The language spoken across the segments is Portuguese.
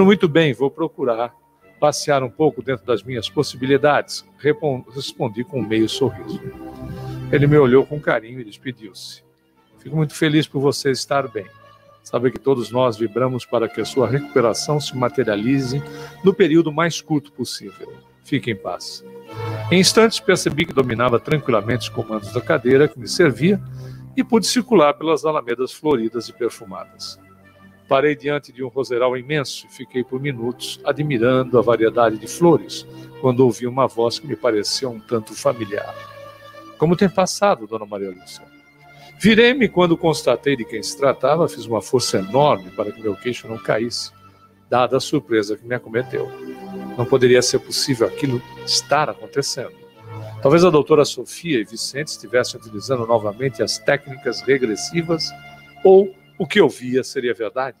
Muito bem, vou procurar passear um pouco dentro das minhas possibilidades, respondi com um meio sorriso. Ele me olhou com carinho e despediu-se. Fico muito feliz por você estar bem. Sabe que todos nós vibramos para que a sua recuperação se materialize no período mais curto possível. Fique em paz. Em instantes percebi que dominava tranquilamente os comandos da cadeira que me servia e pude circular pelas alamedas floridas e perfumadas. Parei diante de um roseral imenso e fiquei por minutos admirando a variedade de flores, quando ouvi uma voz que me pareceu um tanto familiar. Como tem passado, Dona Maria Lúcia? Virei-me quando constatei de quem se tratava, fiz uma força enorme para que meu queixo não caísse, dada a surpresa que me acometeu. Não poderia ser possível aquilo estar acontecendo. Talvez a doutora Sofia e Vicente estivessem utilizando novamente as técnicas regressivas, ou o que eu via seria verdade.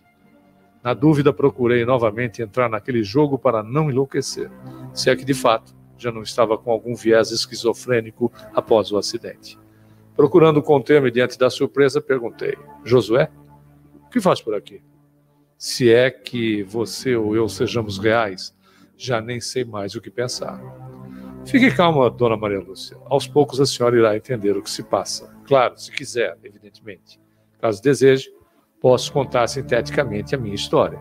Na dúvida, procurei novamente entrar naquele jogo para não enlouquecer, se é que de fato já não estava com algum viés esquizofrênico após o acidente. Procurando conter-me diante da surpresa, perguntei: Josué, o que faz por aqui? Se é que você ou eu sejamos reais, já nem sei mais o que pensar. Fique calma, dona Maria Lúcia. Aos poucos a senhora irá entender o que se passa. Claro, se quiser, evidentemente. Caso deseje, posso contar sinteticamente a minha história.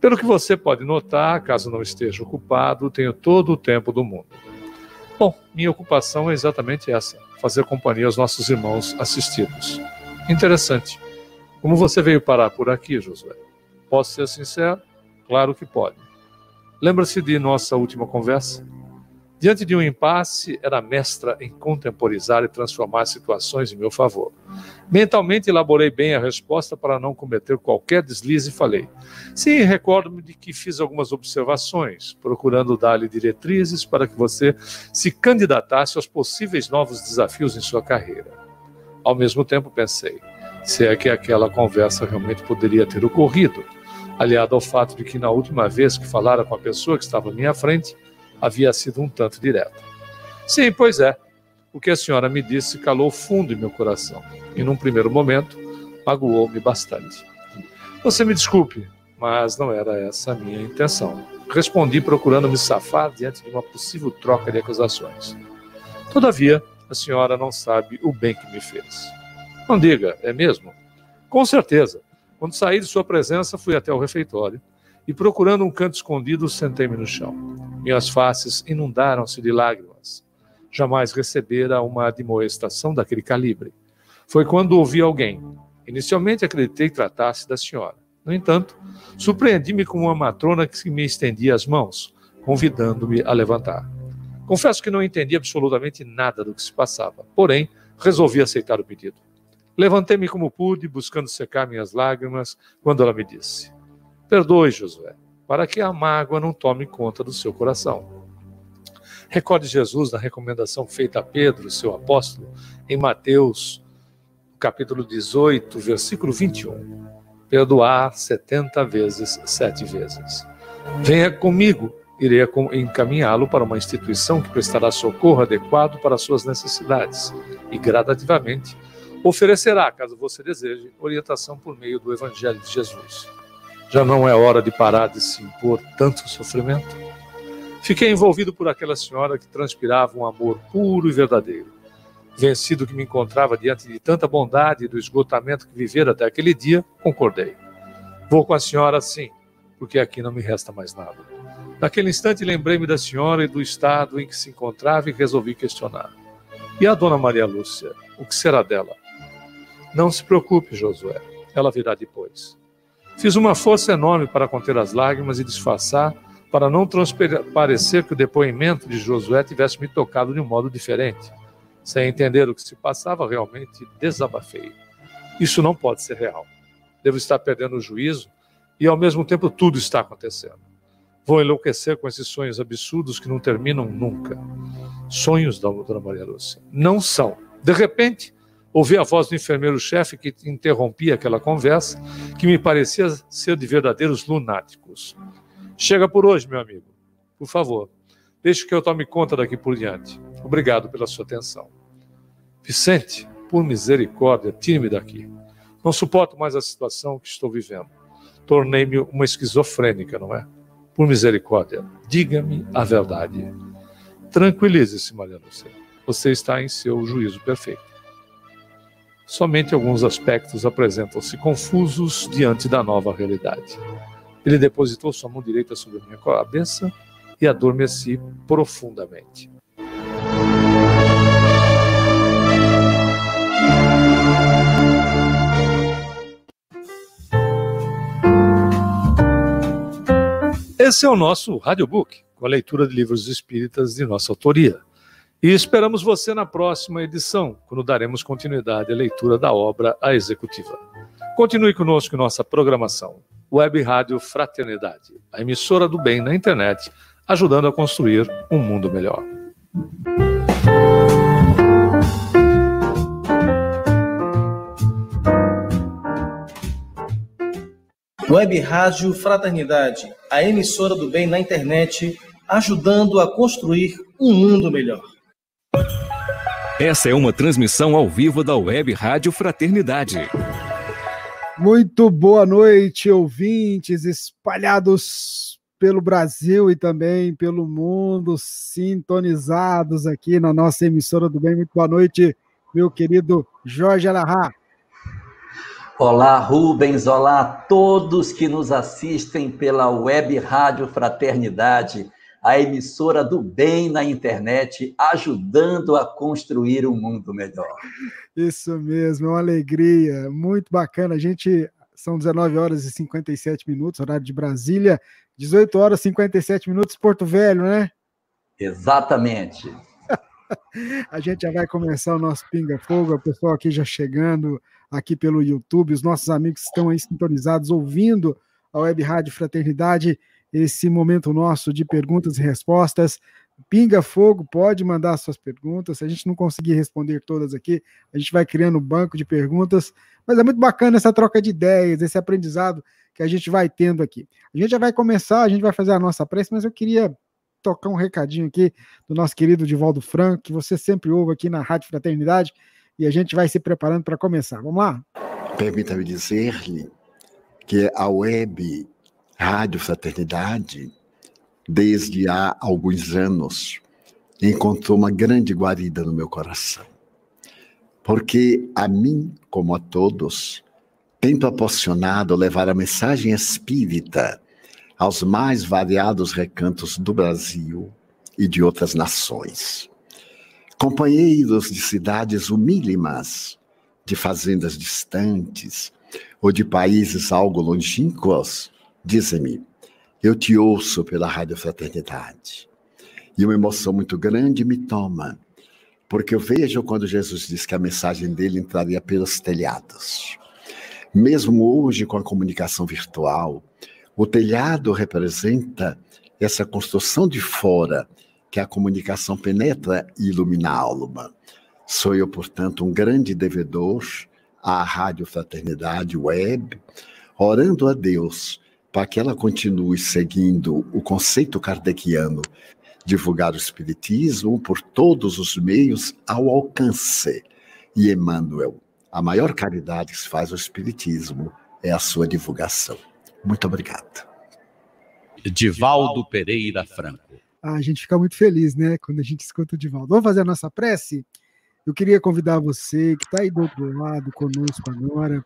Pelo que você pode notar, caso não esteja ocupado, tenho todo o tempo do mundo. Bom, minha ocupação é exatamente essa: fazer companhia aos nossos irmãos assistidos. Interessante. Como você veio parar por aqui, Josué? Posso ser sincero? Claro que pode. Lembra-se de nossa última conversa? Diante de um impasse, era mestra em contemporizar e transformar situações em meu favor. Mentalmente elaborei bem a resposta para não cometer qualquer deslize e falei: Sim, recordo-me de que fiz algumas observações, procurando dar-lhe diretrizes para que você se candidatasse aos possíveis novos desafios em sua carreira. Ao mesmo tempo pensei: se é que aquela conversa realmente poderia ter ocorrido, aliado ao fato de que na última vez que falara com a pessoa que estava à minha frente, havia sido um tanto direta. Sim, pois é. O que a senhora me disse calou fundo em meu coração e, num primeiro momento, magoou-me bastante. Você me desculpe, mas não era essa a minha intenção. Respondi procurando me safar diante de uma possível troca de acusações. Todavia, a senhora não sabe o bem que me fez. Não diga, é mesmo? Com certeza. Quando saí de sua presença, fui até o refeitório e procurando um canto escondido, sentei-me no chão. Minhas faces inundaram-se de lágrimas. Jamais recebera uma admoestação daquele calibre. Foi quando ouvi alguém. Inicialmente acreditei que tratasse da senhora. No entanto, surpreendi-me com uma matrona que me estendia as mãos, convidando-me a levantar. Confesso que não entendi absolutamente nada do que se passava, porém, resolvi aceitar o pedido. Levantei-me como pude, buscando secar minhas lágrimas, quando ela me disse: Perdoe, Josué, para que a mágoa não tome conta do seu coração. Recorde Jesus na recomendação feita a Pedro, seu apóstolo, em Mateus, capítulo 18, versículo 21. Perdoar setenta vezes, sete vezes. Venha comigo, irei encaminhá-lo para uma instituição que prestará socorro adequado para suas necessidades e, gradativamente, oferecerá, caso você deseje, orientação por meio do Evangelho de Jesus. Já não é hora de parar de se impor tanto sofrimento? Fiquei envolvido por aquela senhora que transpirava um amor puro e verdadeiro. Vencido que me encontrava diante de tanta bondade e do esgotamento que vivera até aquele dia, concordei. Vou com a senhora sim, porque aqui não me resta mais nada. Naquele instante lembrei-me da senhora e do estado em que se encontrava e resolvi questionar. E a dona Maria Lúcia? O que será dela? Não se preocupe, Josué. Ela virá depois. Fiz uma força enorme para conter as lágrimas e disfarçar, para não transparecer que o depoimento de Josué tivesse me tocado de um modo diferente. Sem entender o que se passava, realmente desabafei. Isso não pode ser real. Devo estar perdendo o juízo e, ao mesmo tempo, tudo está acontecendo. Vou enlouquecer com esses sonhos absurdos que não terminam nunca. Sonhos da doutora Maria Lúcia. Não são. De repente, Ouvi a voz do enfermeiro-chefe que interrompia aquela conversa, que me parecia ser de verdadeiros lunáticos. Chega por hoje, meu amigo. Por favor, deixe que eu tome conta daqui por diante. Obrigado pela sua atenção. Vicente, por misericórdia, tire-me daqui. Não suporto mais a situação que estou vivendo. Tornei-me uma esquizofrênica, não é? Por misericórdia, diga-me a verdade. Tranquilize-se, Maria Lúcia. Você está em seu juízo perfeito. Somente alguns aspectos apresentam-se confusos diante da nova realidade. Ele depositou sua mão direita sobre minha cabeça e adormeci profundamente. Esse é o nosso Radiobook, com a leitura de livros espíritas de nossa autoria. E esperamos você na próxima edição, quando daremos continuidade à leitura da obra A Executiva. Continue conosco em nossa programação. Web Rádio Fraternidade, a emissora do bem na internet, ajudando a construir um mundo melhor. Web Rádio Fraternidade, a emissora do bem na internet, ajudando a construir um mundo melhor. Essa é uma transmissão ao vivo da Web Rádio Fraternidade. Muito boa noite, ouvintes espalhados pelo Brasil e também pelo mundo, sintonizados aqui na nossa emissora do bem. Muito boa noite, meu querido Jorge Alahá. Olá, Rubens, olá a todos que nos assistem pela Web Rádio Fraternidade, a emissora do bem na internet, ajudando a construir um mundo melhor. Isso mesmo, é uma alegria, muito bacana. A gente são 19 horas e 57 minutos, horário de Brasília, 18 horas e 57 minutos, Porto Velho, né? Exatamente. a gente já vai começar o nosso Pinga Fogo, o pessoal aqui já chegando aqui pelo YouTube, os nossos amigos estão aí sintonizados, ouvindo a Web Rádio Fraternidade, esse momento nosso de perguntas e respostas. Pinga Fogo, pode mandar suas perguntas. Se a gente não conseguir responder todas aqui, a gente vai criando um banco de perguntas. Mas é muito bacana essa troca de ideias, esse aprendizado que a gente vai tendo aqui. A gente já vai começar, a gente vai fazer a nossa prece, mas eu queria tocar um recadinho aqui do nosso querido Divaldo Franco, que você sempre ouve aqui na Rádio Fraternidade, e a gente vai se preparando para começar. Vamos lá? Permita-me dizer-lhe que a web Rádio Fraternidade, desde há alguns anos, encontrou uma grande guarida no meu coração. Porque a mim, como a todos, tem proporcionado levar a mensagem espírita aos mais variados recantos do Brasil e de outras nações. Companheiros de cidades humílimas, de fazendas distantes ou de países algo longínquos, dizem-me: Eu te ouço pela Rádio Fraternidade. E uma emoção muito grande me toma, porque eu vejo quando Jesus disse que a mensagem dele entraria pelos telhados. Mesmo hoje, com a comunicação virtual, o telhado representa essa construção de fora que a comunicação penetra e ilumina a alma. Sou eu, portanto, um grande devedor à Rádio Fraternidade Web, orando a Deus para que ela continue seguindo o conceito kardeciano, divulgar o Espiritismo por todos os meios ao alcance. E Emmanuel, a maior caridade que se faz ao Espiritismo é a sua divulgação. Muito obrigado. Divaldo Pereira Franco. Ah, a gente fica muito feliz, né, quando a gente escuta o Divaldo. Vamos fazer a nossa prece? Eu queria convidar você que está aí do outro lado conosco agora,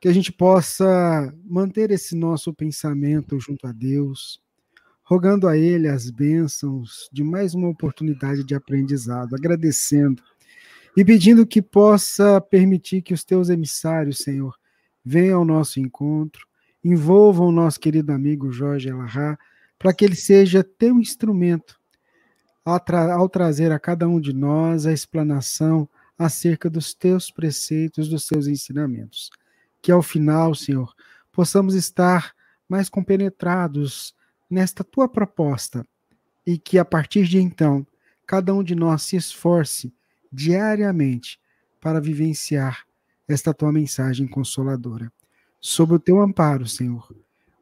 que a gente possa manter esse nosso pensamento junto a Deus, rogando a Ele as bênçãos de mais uma oportunidade de aprendizado, agradecendo e pedindo que possa permitir que os teus emissários, Senhor, venham ao nosso encontro, envolvam o nosso querido amigo Jorge Alahá, para que ele seja teu instrumento ao trazer a cada um de nós a explanação acerca dos teus preceitos, dos teus ensinamentos. Que ao final, Senhor, possamos estar mais compenetrados nesta tua proposta e que a partir de então, cada um de nós se esforce diariamente para vivenciar esta tua mensagem consoladora sob o teu amparo, Senhor,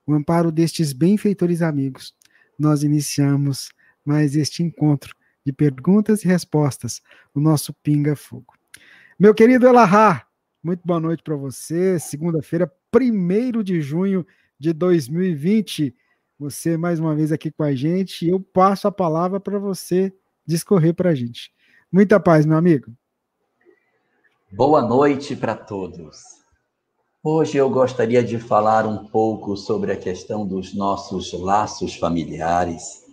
o amparo destes benfeitores amigos, nós iniciamos mais este encontro de perguntas e respostas no nosso Pinga Fogo. Meu querido Elahá, Muito boa noite para você. Segunda-feira, 1 de junho de 2020. Você mais uma vez aqui com a gente. Eu passo a palavra para você discorrer para a gente. Muita paz, meu amigo. Boa noite para todos. Hoje eu gostaria de falar um pouco sobre a questão dos nossos laços familiares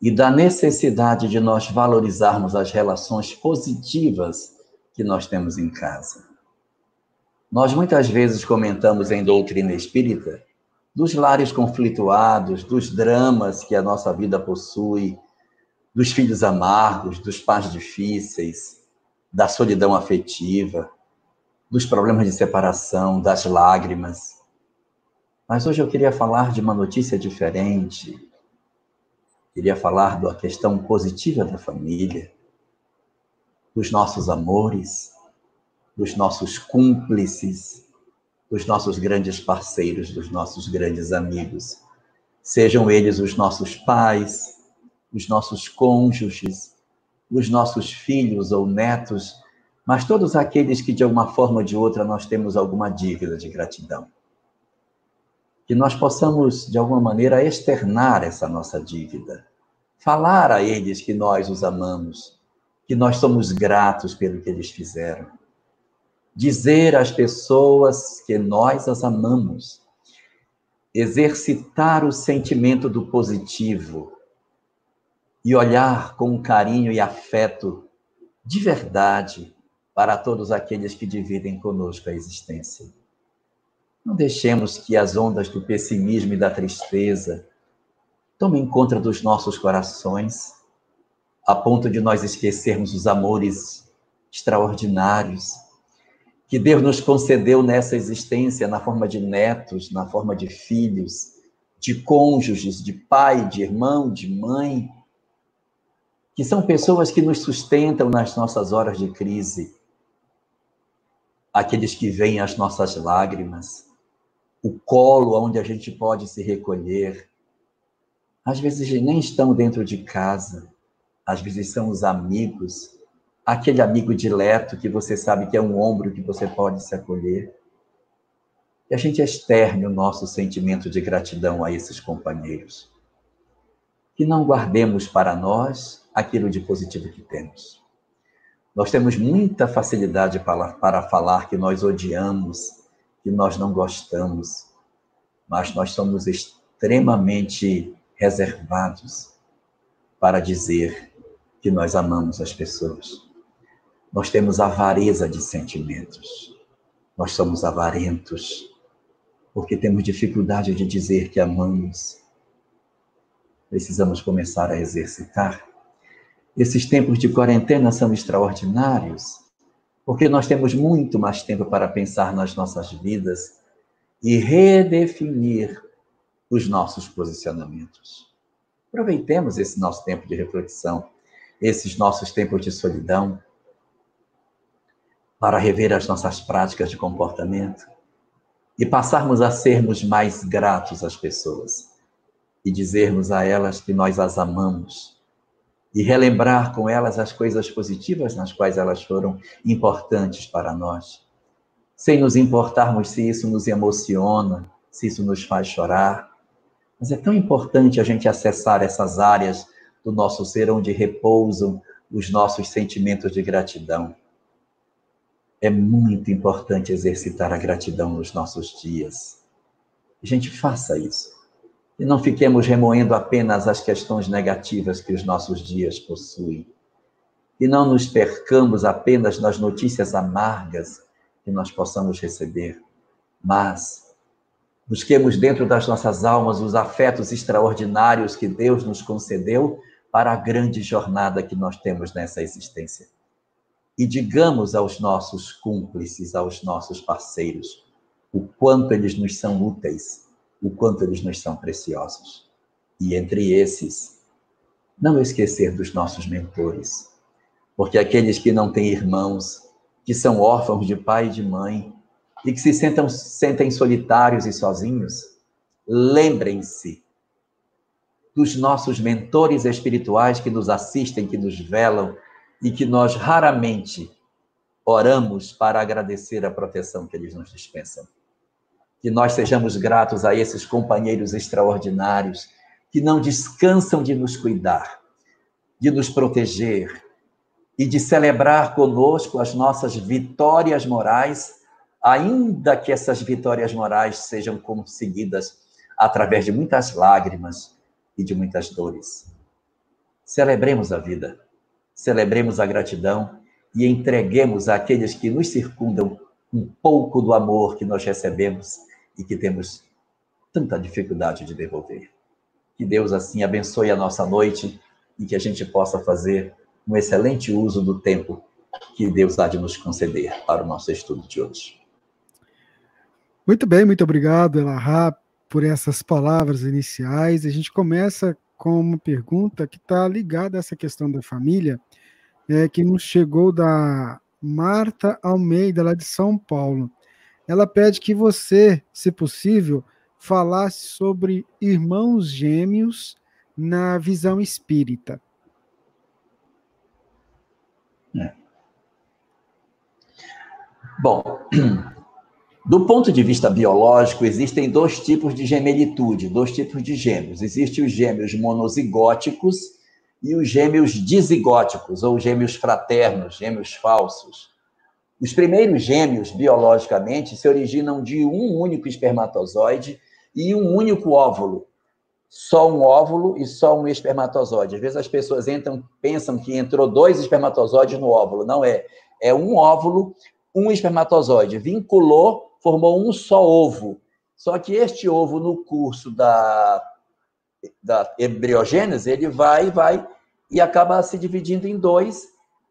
e da necessidade de nós valorizarmos as relações positivas que nós temos em casa. Nós muitas vezes comentamos em doutrina espírita dos lares conflituados, dos dramas que a nossa vida possui, dos filhos amargos, dos pais difíceis, da solidão afetiva, dos problemas de separação, das lágrimas. Mas hoje eu queria falar de uma notícia diferente. Queria falar da questão positiva da família, dos nossos amores, dos nossos cúmplices, dos nossos grandes parceiros, dos nossos grandes amigos. Sejam eles os nossos pais, os nossos cônjuges, os nossos filhos ou netos, mas todos aqueles que de alguma forma ou de outra nós temos alguma dívida de gratidão. Que nós possamos, de alguma maneira, externar essa nossa dívida. Falar a eles que nós os amamos, que nós somos gratos pelo que eles fizeram dizer às pessoas que nós as amamos, exercitar o sentimento do positivo e olhar com carinho e afeto de verdade para todos aqueles que dividem conosco a existência. Não deixemos que as ondas do pessimismo e da tristeza tomem conta dos nossos corações, a ponto de nós esquecermos os amores extraordinários que Deus nos concedeu nessa existência na forma de netos, na forma de filhos, de cônjuges, de pai, de irmão, de mãe, que são pessoas que nos sustentam nas nossas horas de crise, aqueles que veem as nossas lágrimas, o colo onde a gente pode se recolher. Às vezes nem estão dentro de casa, às vezes são os amigos aquele amigo dileto que você sabe que é um ombro que você pode se acolher. E a gente externe o nosso sentimento de gratidão a esses companheiros. Que não guardemos para nós aquilo de positivo que temos. Nós temos muita facilidade para, para falar que nós odiamos, que nós não gostamos, mas nós somos extremamente reservados para dizer que nós amamos as pessoas nós temos avareza de sentimentos. Nós somos avarentos, porque temos dificuldade de dizer que amamos. Precisamos começar a exercitar. Esses tempos de quarentena são extraordinários, porque nós temos muito mais tempo para pensar nas nossas vidas e redefinir os nossos posicionamentos. Aproveitemos esse nosso tempo de reflexão, esses nossos tempos de solidão, para rever as nossas práticas de comportamento e passarmos a sermos mais gratos às pessoas e dizermos a elas que nós as amamos e relembrar com elas as coisas positivas nas quais elas foram importantes para nós, sem nos importarmos se isso nos emociona, se isso nos faz chorar. Mas é tão importante a gente acessar essas áreas do nosso ser onde repousam os nossos sentimentos de gratidão é muito importante exercitar a gratidão nos nossos dias. A gente faça isso. E não fiquemos remoendo apenas as questões negativas que os nossos dias possuem. E não nos percamos apenas nas notícias amargas que nós possamos receber, mas busquemos dentro das nossas almas os afetos extraordinários que Deus nos concedeu para a grande jornada que nós temos nessa existência e digamos aos nossos cúmplices, aos nossos parceiros, o quanto eles nos são úteis, o quanto eles nos são preciosos. E entre esses, não esquecer dos nossos mentores, porque aqueles que não têm irmãos, que são órfãos de pai e de mãe, e que se sentam, sentem solitários e sozinhos, lembrem-se dos nossos mentores espirituais que nos assistem, que nos velam, e que nós raramente oramos para agradecer a proteção que eles nos dispensam. Que nós sejamos gratos a esses companheiros extraordinários que não descansam de nos cuidar, de nos proteger e de celebrar conosco as nossas vitórias morais, ainda que essas vitórias morais sejam conseguidas através de muitas lágrimas e de muitas dores. Celebremos a vida, celebremos a gratidão e entreguemos àqueles que nos circundam um pouco do amor que nós recebemos e que temos tanta dificuldade de devolver. Que Deus assim abençoe a nossa noite e que a gente possa fazer um excelente uso do tempo que Deus há de nos conceder para o nosso estudo de hoje. Muito bem, muito obrigado, Elahá, por essas palavras iniciais. A gente começa com uma pergunta que está ligada a essa questão da família é, que nos chegou da Marta Almeida, lá de São Paulo. Ela pede que você, se possível, falasse sobre irmãos gêmeos na visão espírita. É. Bom, do ponto de vista biológico, existem dois tipos de gemelitude, dois tipos de gêmeos. Existem os gêmeos monozigóticos e os gêmeos dizigóticos, ou gêmeos fraternos, gêmeos falsos. Os primeiros gêmeos, biologicamente, se originam de um único espermatozoide e um único óvulo. Só um óvulo e só um espermatozoide. Às vezes as pessoas entram, pensam que entrou dois espermatozoides no óvulo. Não é. É um óvulo, um espermatozoide. Vinculou, formou um só ovo. Só que este ovo, no curso da, da embriogênese, ele vai, vai e acaba se dividindo em dois,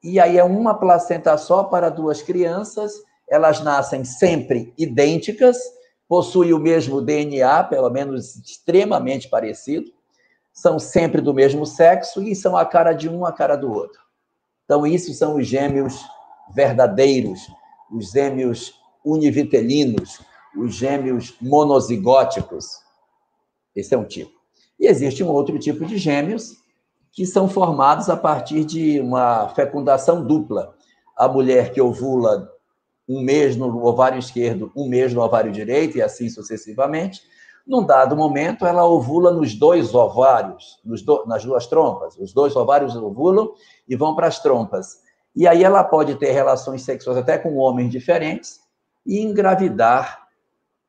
e aí é uma placenta só para duas crianças, elas nascem sempre idênticas, possuem o mesmo DNA, pelo menos extremamente parecido, são sempre do mesmo sexo e são a cara de um, a cara do outro. Então, isso são os gêmeos verdadeiros, os gêmeos univitelinos, os gêmeos monozigóticos. Esse é um tipo. E existe um outro tipo de gêmeos, que são formados a partir de uma fecundação dupla. A mulher que ovula um mês no ovário esquerdo, um mês no ovário direito, e assim sucessivamente. Num dado momento, ela ovula nos dois ovários, nos do, nas duas trompas. Os dois ovários ovulam e vão para as trompas. E aí ela pode ter relações sexuais até com homens diferentes e engravidar,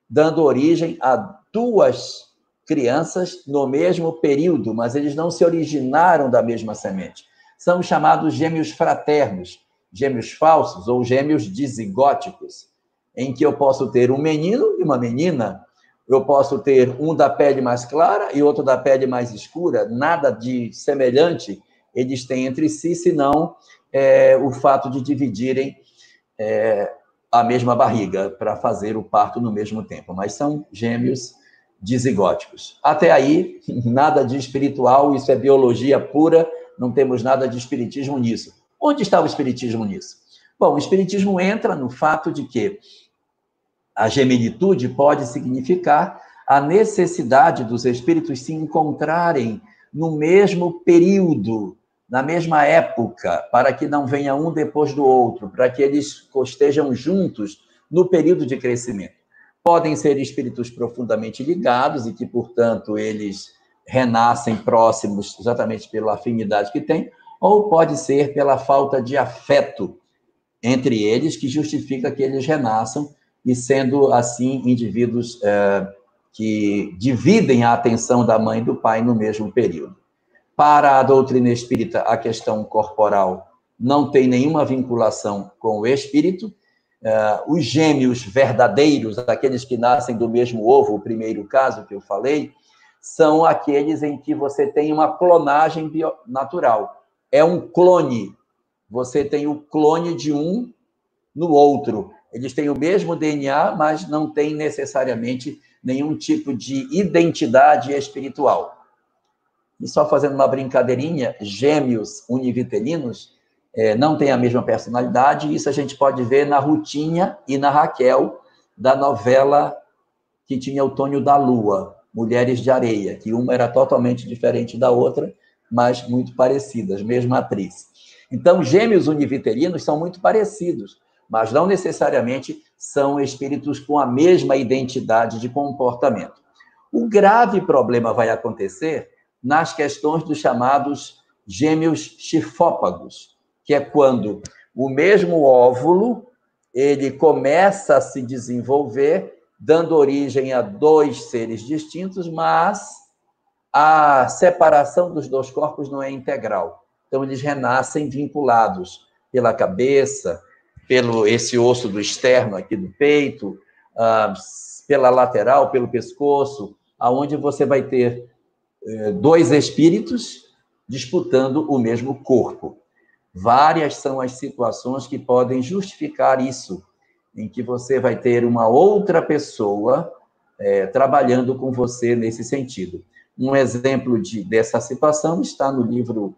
dando origem a duas crianças no mesmo período, mas eles não se originaram da mesma semente. São chamados gêmeos fraternos, gêmeos falsos ou gêmeos dizigóticos, em que eu posso ter um menino e uma menina, eu posso ter um da pele mais clara e outro da pele mais escura, nada de semelhante eles têm entre si, senão é, o fato de dividirem é, a mesma barriga para fazer o parto no mesmo tempo, mas são gêmeos dizigóticos. Até aí, nada de espiritual, isso é biologia pura, não temos nada de espiritismo nisso. Onde está o espiritismo nisso? Bom, o espiritismo entra no fato de que a gemelitude pode significar a necessidade dos espíritos se encontrarem no mesmo período, na mesma época, para que não venha um depois do outro, para que eles estejam juntos no período de crescimento podem ser espíritos profundamente ligados e que, portanto, eles renascem próximos exatamente pela afinidade que têm, ou pode ser pela falta de afeto entre eles que justifica que eles renasçam e sendo assim indivíduos é, que dividem a atenção da mãe e do pai no mesmo período. Para a doutrina espírita, a questão corporal não tem nenhuma vinculação com o espírito, Uh, os gêmeos verdadeiros, aqueles que nascem do mesmo ovo, o primeiro caso que eu falei, são aqueles em que você tem uma clonagem natural. É um clone. Você tem o clone de um no outro. Eles têm o mesmo DNA, mas não têm necessariamente nenhum tipo de identidade espiritual. E só fazendo uma brincadeirinha, gêmeos univitelinos é, não tem a mesma personalidade, isso a gente pode ver na Rutinha e na Raquel, da novela que tinha o Tônio da Lua, Mulheres de Areia, que uma era totalmente diferente da outra, mas muito parecidas, mesma atriz. Então, gêmeos univiterinos são muito parecidos, mas não necessariamente são espíritos com a mesma identidade de comportamento. O grave problema vai acontecer nas questões dos chamados gêmeos chifópagos, que é quando o mesmo óvulo ele começa a se desenvolver, dando origem a dois seres distintos, mas a separação dos dois corpos não é integral. Então eles renascem vinculados pela cabeça, pelo esse osso do externo aqui do peito, uh, pela lateral, pelo pescoço, aonde você vai ter dois espíritos disputando o mesmo corpo. Várias são as situações que podem justificar isso, em que você vai ter uma outra pessoa é, trabalhando com você nesse sentido. Um exemplo de, dessa situação está no livro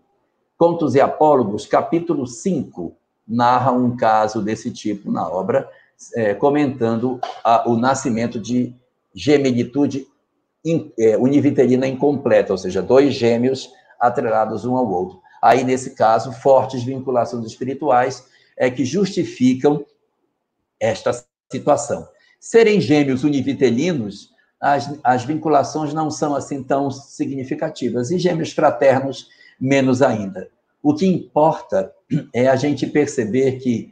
Contos e Apólogos, capítulo 5, narra um caso desse tipo na obra, é, comentando a, o nascimento de gemelitude in, é, univiterina incompleta, ou seja, dois gêmeos atrelados um ao outro. Aí, nesse caso, fortes vinculações espirituais é que justificam esta situação. Serem gêmeos univitelinos, as, as vinculações não são assim tão significativas, e gêmeos fraternos, menos ainda. O que importa é a gente perceber que,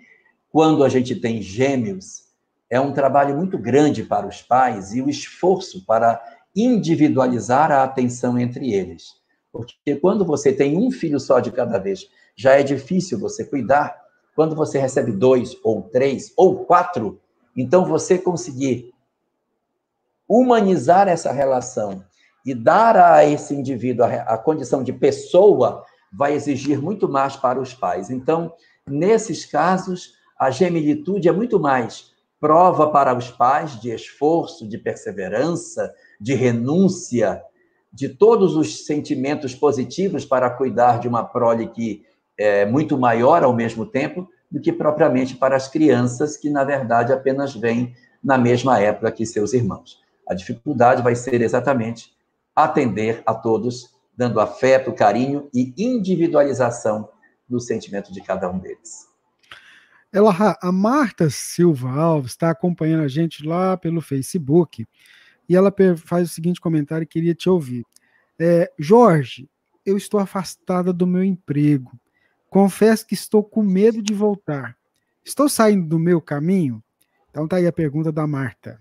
quando a gente tem gêmeos, é um trabalho muito grande para os pais e o esforço para individualizar a atenção entre eles. Porque quando você tem um filho só de cada vez, já é difícil você cuidar. Quando você recebe dois, ou três, ou quatro, então você conseguir humanizar essa relação e dar a esse indivíduo a, condição de pessoa vai exigir muito mais para os pais. Então, nesses casos, a gemilitude é muito mais prova para os pais de esforço, de perseverança, de renúncia, de todos os sentimentos positivos para cuidar de uma prole que é muito maior ao mesmo tempo do que propriamente para as crianças que, na verdade, apenas vêm na mesma época que seus irmãos. A dificuldade vai ser exatamente atender a todos, dando afeto, carinho e individualização do sentimento de cada um deles. Ela, a Marta Silva Alves está acompanhando a gente lá pelo Facebook e ela faz o seguinte comentário: queria te ouvir. É, Jorge, eu estou afastada do meu emprego. Confesso que estou com medo de voltar. Estou saindo do meu caminho? Então tá aí a pergunta da Marta.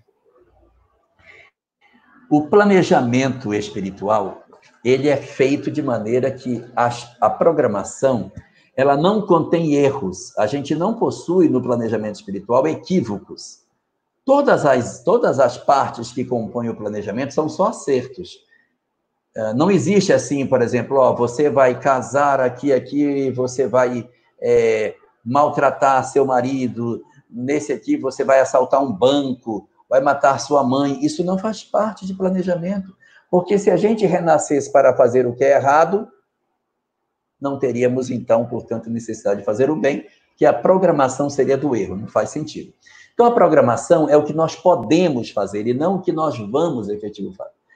O planejamento espiritual, ele é feito de maneira que a, a programação, ela não contém erros. A gente não possui no planejamento espiritual equívocos. Todas as, todas as partes que compõem o planejamento são só acertos. É, não existe assim, por exemplo, ó, você vai casar aqui, aqui, você vai é, maltratar seu marido, nesse aqui você vai assaltar um banco, vai matar sua mãe. Isso não faz parte de planejamento. Porque se a gente renascesse para fazer o que é errado, não teríamos, então, portanto, necessidade de fazer o bem, que a programação seria do erro, não faz sentido. Então, a programação é o que nós podemos fazer e não o que nós vamos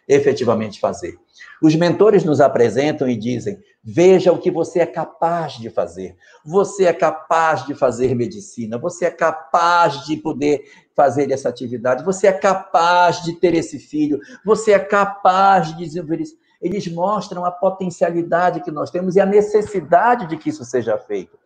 efetivamente fazer. Os mentores nos apresentam e dizem: veja o que você é capaz de fazer. Você é capaz de fazer medicina, você é capaz de poder fazer essa atividade, você é capaz de ter esse filho, você é capaz de desenvolver isso. Eles mostram a potencialidade que nós temos e a necessidade de que isso seja feito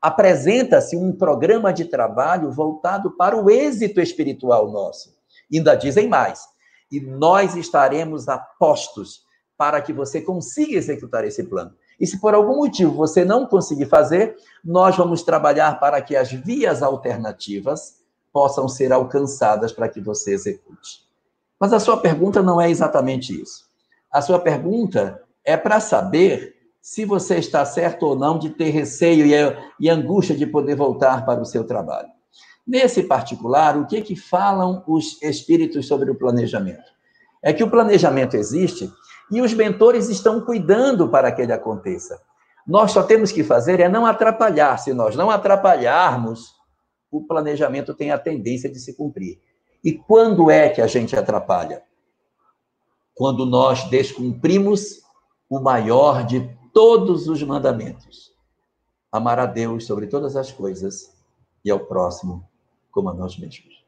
apresenta-se um programa de trabalho voltado para o êxito espiritual nosso. Ainda dizem mais, e nós estaremos apostos para que você consiga executar esse plano. E se por algum motivo você não conseguir fazer, nós vamos trabalhar para que as vias alternativas possam ser alcançadas para que você execute. Mas a sua pergunta não é exatamente isso. A sua pergunta é para saber se você está certo ou não de ter receio e, e angústia de poder voltar para o seu trabalho. Nesse particular, o que que falam os espíritos sobre o planejamento? É que o planejamento existe e os mentores estão cuidando para que ele aconteça. Nós só temos que fazer é não atrapalhar. Se nós não atrapalharmos, o planejamento tem a tendência de se cumprir. E quando é que a gente atrapalha? Quando nós descumprimos o maior de todos os mandamentos. Amar a Deus sobre todas as coisas e ao próximo como a nós mesmos.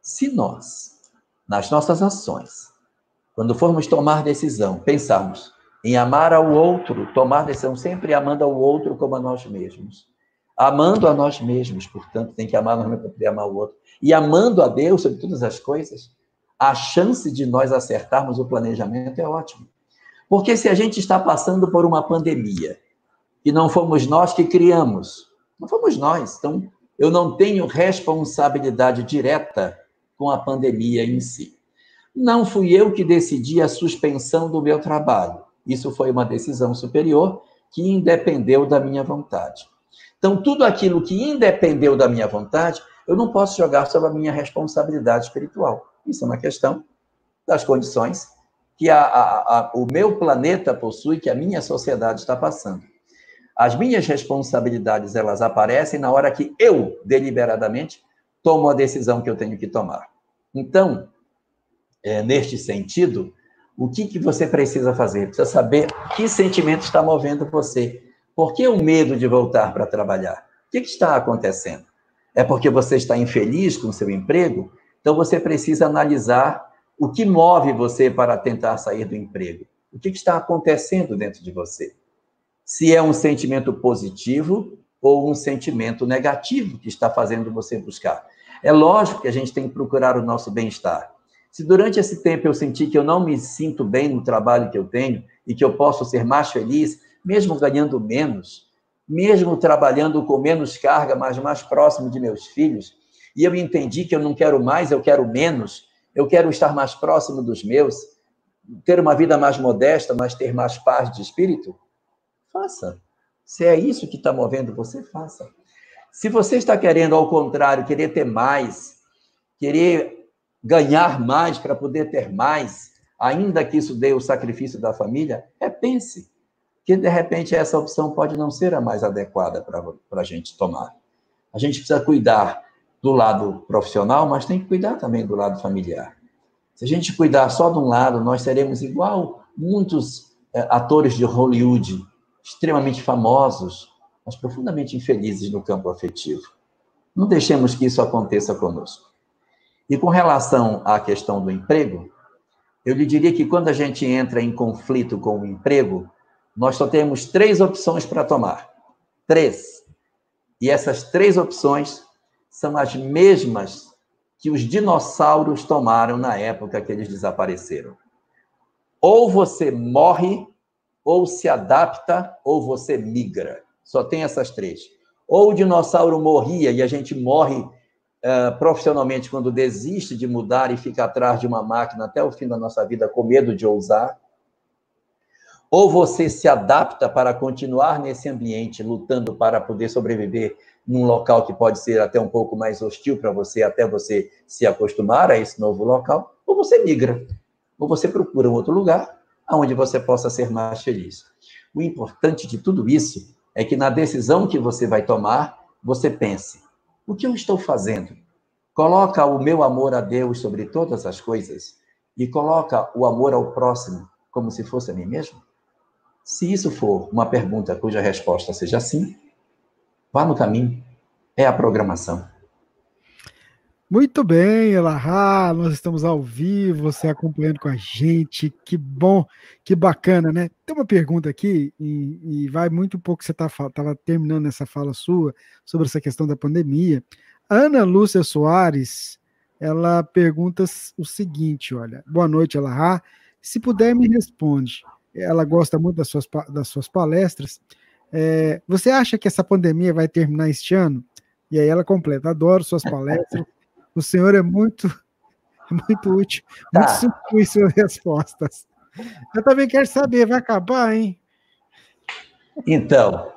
Se nós, nas nossas ações, quando formos tomar decisão, pensarmos em amar ao outro, tomar decisão sempre amando ao outro como a nós mesmos. Amando a nós mesmos, portanto, tem que amar nós mesmos para poder amar o outro. E amando a Deus sobre todas as coisas, a chance de nós acertarmos o planejamento é ótima. Porque se a gente está passando por uma pandemia, e não fomos nós que criamos, não fomos nós, então eu não tenho responsabilidade direta com a pandemia em si. Não fui eu que decidi a suspensão do meu trabalho. Isso foi uma decisão superior que independeu da minha vontade. Então, tudo aquilo que independeu da minha vontade, eu não posso jogar sobre a minha responsabilidade espiritual. Isso é uma questão das condições que a, a, a, o meu planeta possui, que a minha sociedade está passando. As minhas responsabilidades, elas aparecem na hora que eu, deliberadamente, tomo a decisão que eu tenho que tomar. Então, é, neste sentido, o que, que você precisa fazer? Precisa saber que sentimento está movendo você. Por que o medo de voltar para trabalhar? O que, que está acontecendo? É porque você está infeliz com o seu emprego? Então você precisa analisar o que move você para tentar sair do emprego. O que, está acontecendo dentro de você? Se é um sentimento positivo ou um sentimento negativo que está fazendo você buscar. É lógico que a gente tem que procurar o nosso bem-estar. Se durante esse tempo eu sentir que eu não me sinto bem no trabalho que eu tenho e que eu posso ser mais feliz, mesmo ganhando menos, mesmo trabalhando com menos carga, mas mais próximo de meus filhos, e eu entendi que eu não quero mais, eu quero menos, eu quero estar mais próximo dos meus, ter uma vida mais modesta, mas ter mais paz de espírito, faça. Se é isso que está movendo você, faça. Se você está querendo, ao contrário, querer ter mais, querer ganhar mais para poder ter mais, ainda que isso dê o sacrifício da família, é pense que de repente essa opção pode não ser a mais adequada para a gente tomar. A gente precisa cuidar do lado profissional, mas tem que cuidar também do lado familiar. Se a gente cuidar só de um lado, nós seremos igual muitos é, atores de Hollywood, extremamente famosos, mas profundamente infelizes no campo afetivo. Não deixemos que isso aconteça conosco. E com relação à questão do emprego, eu lhe diria que quando a gente entra em conflito com o emprego, nós só temos três opções para tomar. Três. E essas três opções são as mesmas que os dinossauros tomaram na época que eles desapareceram. Ou você morre, ou se adapta, ou você migra. Só tem essas três. Ou o dinossauro morria e a gente morre uh, profissionalmente quando desiste de mudar e fica atrás de uma máquina até o fim da nossa vida com medo de ousar? Ou você se adapta para continuar nesse ambiente, lutando para poder sobreviver num local que pode ser até um pouco mais hostil para você, até você se acostumar a esse novo local, ou você migra, ou você procura um outro lugar onde você possa ser mais feliz. O importante de tudo isso é que na decisão que você vai tomar, você pense: o que eu estou fazendo? Coloca o meu amor a Deus sobre todas as coisas e coloca o amor ao próximo como se fosse a mim mesmo? Se isso for uma pergunta cuja resposta seja sim, vá no caminho. É a programação. Muito bem, Elahá, nós estamos ao vivo, você acompanhando com a gente, que bom, que bacana, né? Tem uma pergunta aqui, e, e vai muito pouco, você estava tá, terminando essa fala sua, sobre essa questão da pandemia. Ana Lúcia Soares, ela pergunta o seguinte, olha, boa noite, Elahá, se puder me responde, ela gosta muito das suas, das suas palestras, é, você acha que essa pandemia vai terminar este ano? E aí ela completa, adoro suas palestras, o senhor é muito, muito útil, muito tá. sutil em suas respostas. Eu também quero saber, vai acabar, hein? Então,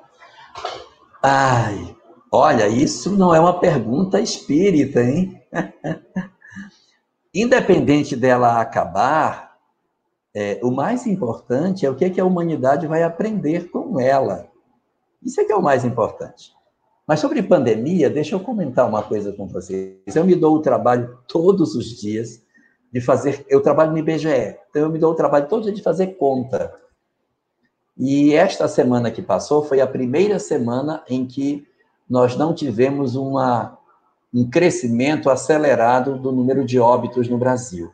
ai, olha, isso não é uma pergunta espírita, hein? Independente dela acabar, é, o mais importante é o que, é que a humanidade vai aprender com ela. Isso é que é o mais importante. Mas sobre pandemia, deixa eu comentar uma coisa com vocês. Eu me dou o trabalho todos os dias de fazer. Eu trabalho no IBGE, então eu me dou o trabalho todo dia de fazer conta. E esta semana que passou foi a primeira semana em que nós não tivemos uma, um crescimento acelerado do número de óbitos no Brasil.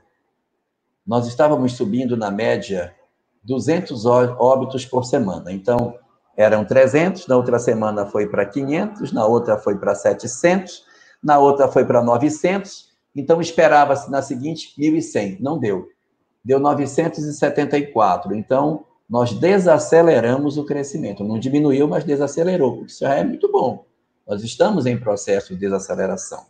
Nós estávamos subindo, na média, 200 óbitos por semana. Então, eram 300, na outra semana foi para 500, na outra foi para 700, na outra foi para 900, então esperava-se na seguinte 1.100. Não deu. Deu 974. Então, nós desaceleramos o crescimento. Não diminuiu, mas desacelerou. Isso já é muito bom. Nós estamos em processo de desaceleração.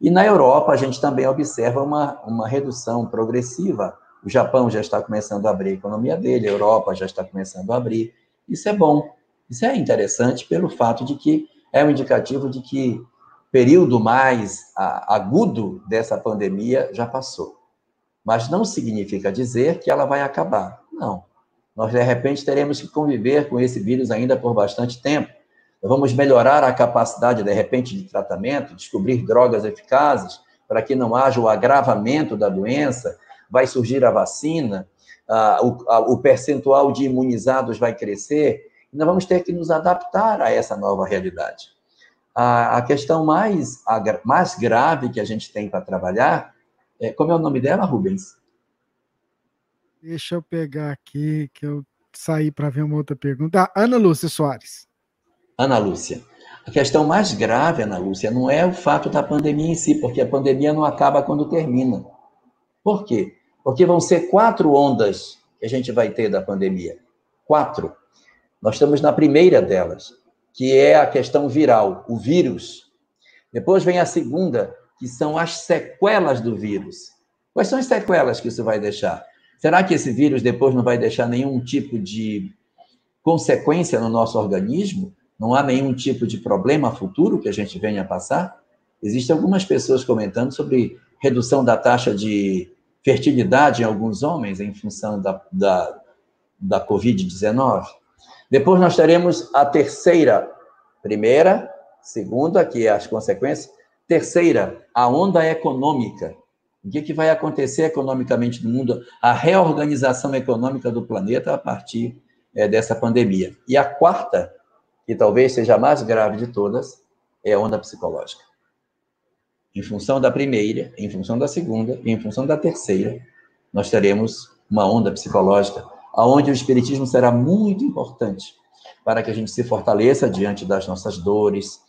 E na Europa, a gente também observa uma, uma redução progressiva. O Japão já está começando a abrir a economia dele, a Europa já está começando a abrir. Isso é bom. Isso é interessante pelo fato de que é um indicativo de que período mais agudo dessa pandemia já passou. Mas não significa dizer que ela vai acabar. Não. Nós, de repente, teremos que conviver com esse vírus ainda por bastante tempo. Vamos melhorar a capacidade, de repente, de tratamento, descobrir drogas eficazes para que não haja o agravamento da doença. Vai surgir a vacina, o, o percentual de imunizados vai crescer. E nós vamos ter que nos adaptar a essa nova realidade. A, a questão mais, a, mais grave que a gente tem para trabalhar é, como é o nome dela, Rubens? Deixa eu pegar aqui, que eu saí para ver uma outra pergunta. Ah, Ana Lúcia Soares. Ana Lúcia. A questão mais grave, Ana Lúcia, não é o fato da pandemia em si, porque a pandemia não acaba quando termina. Por quê? Porque vão ser quatro ondas que a gente vai ter da pandemia. Quatro. Nós estamos na primeira delas, que é a questão viral, o vírus. Depois vem a segunda, que são as sequelas do vírus. Quais são as sequelas que isso vai deixar? Será que esse vírus depois não vai deixar nenhum tipo de consequência no nosso organismo? Não há nenhum tipo de problema futuro que a gente venha a passar? Existem algumas pessoas comentando sobre redução da taxa de fertilidade em alguns homens em função da, da, da Covid-19. Depois nós teremos a terceira, primeira, segunda, que é as consequências. Terceira, a onda econômica. O que, que vai acontecer economicamente no mundo? A reorganização econômica do planeta a partir é, dessa pandemia. E a quarta, que talvez seja a mais grave de todas, é a onda psicológica. Em função da primeira, em função da segunda e em função da terceira, nós teremos uma onda psicológica aonde o espiritismo será muito importante para que a gente se fortaleça diante das nossas dores,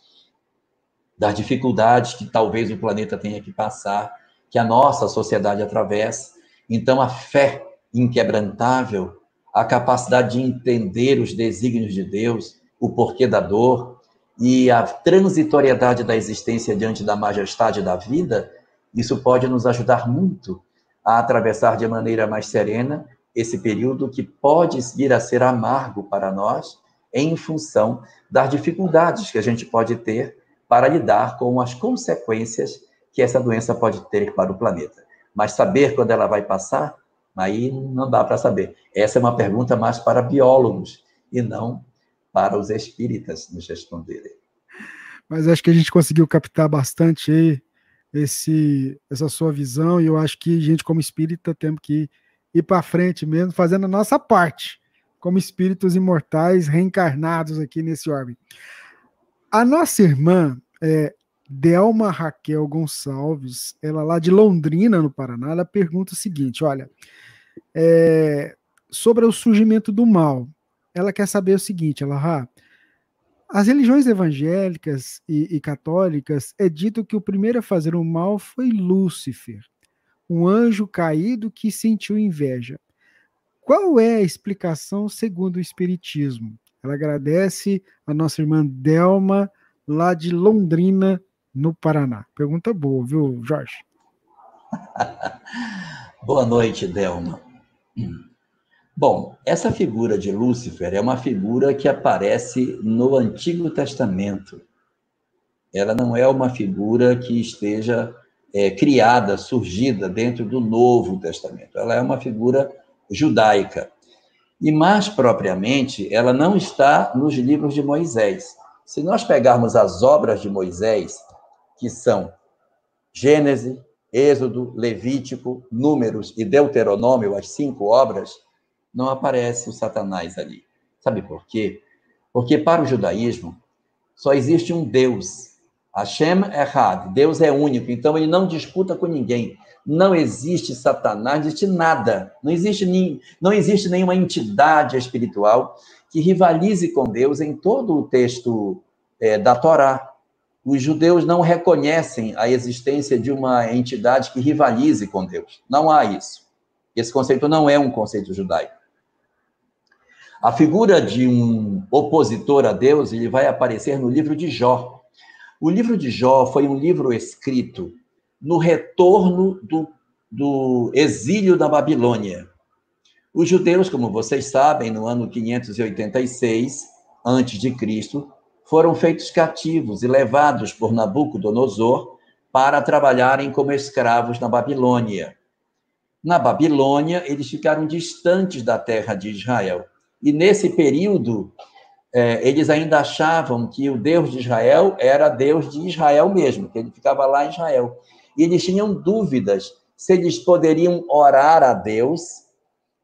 das dificuldades que talvez o planeta tenha que passar, que a nossa sociedade atravessa. Então, a fé inquebrantável, a capacidade de entender os desígnios de Deus, o porquê da dor e a transitoriedade da existência diante da majestade da vida, isso pode nos ajudar muito a atravessar de maneira mais serena esse período que pode vir a ser amargo para nós em função das dificuldades que a gente pode ter para lidar com as consequências que essa doença pode ter para o planeta. Mas saber quando ela vai passar, aí não dá para saber. Essa é uma pergunta mais para biólogos e não para os espíritas nos responderem. Mas acho que a gente conseguiu captar bastante aí esse, essa sua visão, e eu acho que a gente, como espírita, temos que ir para frente mesmo, fazendo a nossa parte, como espíritos imortais reencarnados aqui nesse orbe. A nossa irmã, é, Delma Raquel Gonçalves, ela lá de Londrina, no Paraná, ela pergunta o seguinte: olha, é, sobre o surgimento do mal. Ela quer saber o seguinte: ela, ah, as religiões evangélicas e, e, católicas é dito que o primeiro a fazer o mal foi Lúcifer, um anjo caído que sentiu inveja. Qual é a explicação segundo o Espiritismo? Ela agradece a nossa irmã Delma, lá de Londrina, no Paraná. Pergunta boa, viu, Jorge? boa noite, Delma. Bom, essa figura de Lúcifer é uma figura que aparece no Antigo Testamento. Ela não é uma figura que esteja é, criada, surgida dentro do Novo Testamento. Ela é uma figura judaica. E mais propriamente, ela não está nos livros de Moisés. Se nós pegarmos as obras de Moisés, que são Gênesis, Êxodo, Levítico, Números e Deuteronômio, as cinco obras, não aparece o Satanás ali. Sabe por quê? Porque para o judaísmo, Só existe um Deus. Hashem Echad. Deus é único, então ele não disputa com ninguém. Não existe Satanás, não existe nada. Não existe, nem, não existe nenhuma entidade espiritual que rivalize com Deus em todo o texto é, da Torá. Os judeus não reconhecem a existência de uma entidade que rivalize com Deus. Não há isso. Esse conceito não é um conceito judaico. A figura de um opositor a Deus, ele vai aparecer no livro de Jó. O livro de Jó foi um livro escrito no retorno do, do exílio da Babilônia. Os judeus, como vocês sabem, no ano 586 a.C., foram feitos cativos e levados por Nabucodonosor para trabalharem como escravos na Babilônia. Na Babilônia, eles ficaram distantes da terra de Israel. E nesse período, é, eles ainda achavam que o Deus de Israel era Deus de Israel mesmo, que ele ficava lá em Israel. E eles tinham dúvidas se eles poderiam orar a Deus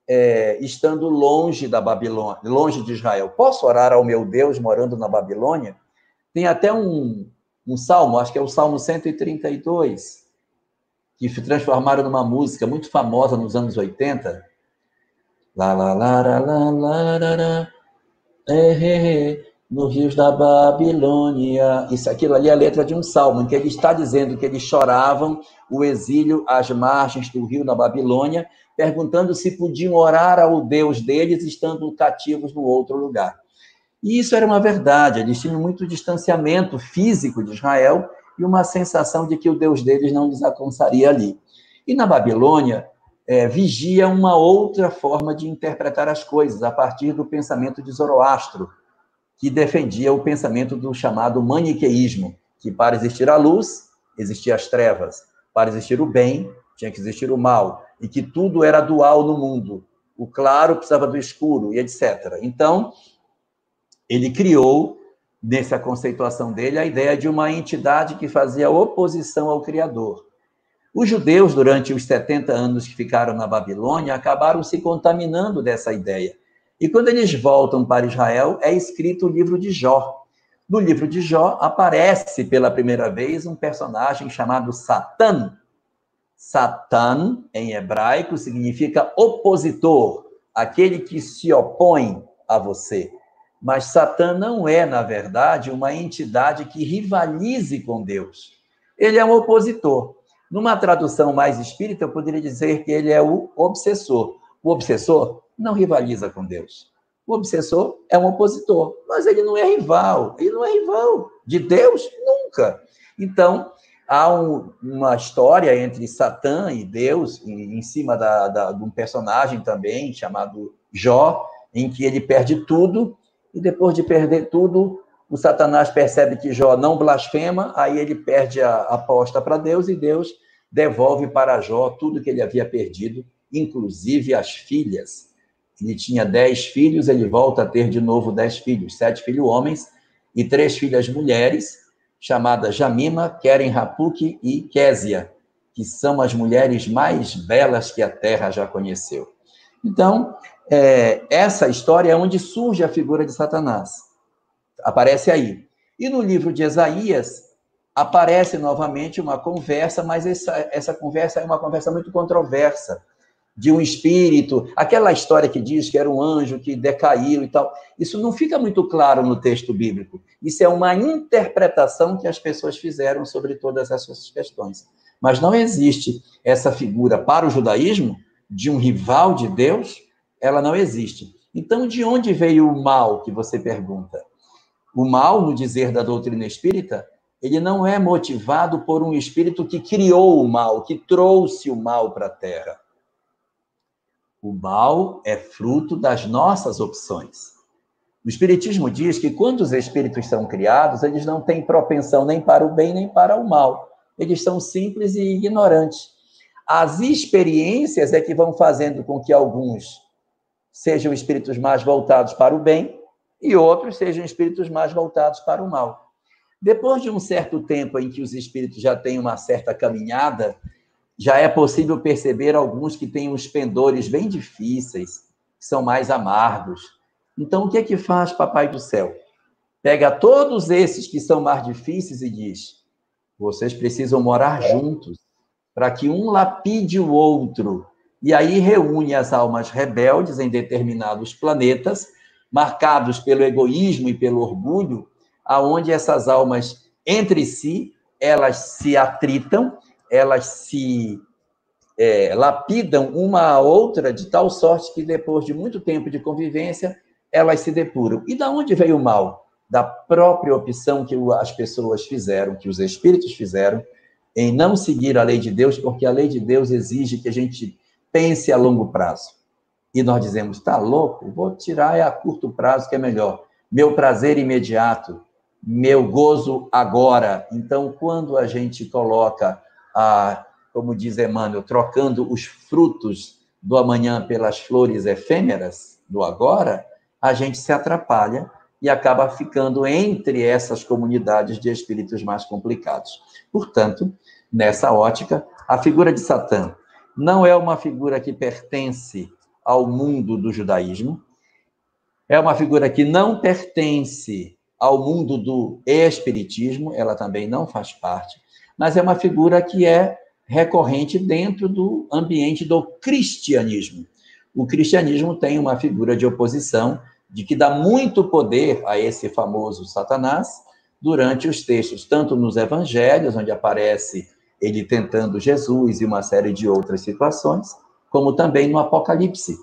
é, estando longe da Babilônia, longe de Israel. Posso orar ao meu Deus morando na Babilônia? Tem até um, um salmo, acho que é o Salmo 132, que transformaram numa música muito famosa nos anos 80. Lá, lá, lá, lá, lá, lá, lá, lá, é, é, nos rios da Babilônia. Isso, aquilo ali é a letra de um salmo, em que ele está dizendo que eles choravam o exílio às margens do rio da Babilônia, perguntando se podiam orar ao Deus deles estando cativos no outro lugar. E isso era uma verdade, eles tinham muito distanciamento físico de Israel e uma sensação de que o Deus deles não lhes alcançaria ali. E na Babilônia, é, vigia uma outra forma de interpretar as coisas, a partir do pensamento de Zoroastro, que defendia o pensamento do chamado maniqueísmo, que para existir a luz, existiam as trevas, para existir o bem, tinha que existir o mal, e que tudo era dual no mundo. O claro precisava do escuro, e etc. Então, ele criou, nessa conceituação dele, a ideia de uma entidade que fazia oposição ao Criador. Os judeus, durante os 70 anos que ficaram na Babilônia, acabaram se contaminando dessa ideia. E quando eles voltam para Israel, é escrito o livro de Jó. No livro de Jó, aparece pela primeira vez um personagem chamado Satã, Satan, em hebraico, significa opositor, aquele que se opõe a você. Mas Satã não é, na verdade, uma entidade que rivalize com Deus. Ele é um opositor. Numa tradução mais espírita, eu poderia dizer que ele é o obsessor. O obsessor não rivaliza com Deus. O obsessor é um opositor, mas ele não é rival. Ele não é rival de Deus nunca. Então, há um, uma história entre Satã e Deus, em, em cima da, da, de um personagem também chamado Jó, em que ele perde tudo, e depois de perder tudo, o Satanás percebe que Jó não blasfema, aí ele perde a aposta para Deus e Deus devolve para Jó tudo que ele havia perdido, inclusive as filhas. Ele tinha dez filhos, ele volta a ter de novo dez filhos, sete filhos homens e três filhas mulheres, chamadas Jamima, Keren Rapuk e Késia, que são as mulheres mais belas que a terra já conheceu. Então, é, essa história é onde surge a figura de Satanás. Aparece aí. E no livro de Isaías, aparece novamente uma conversa, mas essa, essa conversa é uma conversa muito controversa, de um espírito, aquela história que diz que era um anjo que decaiu e tal. Isso não fica muito claro no texto bíblico. Isso é uma interpretação que as pessoas fizeram sobre todas essas questões. Mas não existe essa figura para o judaísmo de um rival de Deus, ela não existe. Então, de onde veio o mal que você pergunta? O mal, no dizer da doutrina espírita, ele não é motivado por um espírito que criou o mal, que trouxe o mal para a Terra. O mal é fruto das nossas opções. O Espiritismo diz que quando os espíritos são criados, eles não têm propensão nem para o bem nem para o mal. Eles são simples e ignorantes. As experiências é que vão fazendo com que alguns sejam espíritos mais voltados para o bem e outros sejam espíritos mais voltados para o mal. Depois de um certo tempo em que os espíritos já têm uma certa caminhada, já é possível perceber alguns que têm os pendores bem difíceis, que são mais amargos. Então, o que é que faz Papai do Céu? pega todos esses que são mais difíceis e diz: vocês precisam morar juntos, para que um lapide o outro. E aí reúne as almas rebeldes em determinados planetas, marcados pelo egoísmo e pelo orgulho, aonde essas almas entre si elas se atritam, elas se é, lapidam uma a outra de tal sorte que depois de muito tempo de convivência elas se depuram. E da onde veio o mal? Da própria opção que as pessoas fizeram, que os espíritos fizeram, em não seguir a lei de Deus, porque a lei de Deus exige que a gente pense a longo prazo. E nós dizemos, está louco? Vou tirar é a curto prazo que é melhor. Meu prazer imediato, meu gozo agora. Então, quando a gente coloca, a, como diz Emmanuel, trocando os frutos do amanhã pelas flores efêmeras do agora, a gente se atrapalha e acaba ficando entre essas comunidades de espíritos mais complicados. Portanto, nessa ótica, a figura de Satã não é uma figura que pertence ao mundo do judaísmo, é uma figura que não pertence ao mundo do espiritismo, ela também não faz parte, mas é uma figura que é recorrente dentro do ambiente do cristianismo. O cristianismo tem uma figura de oposição de que dá muito poder a esse famoso Satanás durante os textos, tanto nos evangelhos, onde aparece ele tentando Jesus e uma série de outras situações, como também no Apocalipse,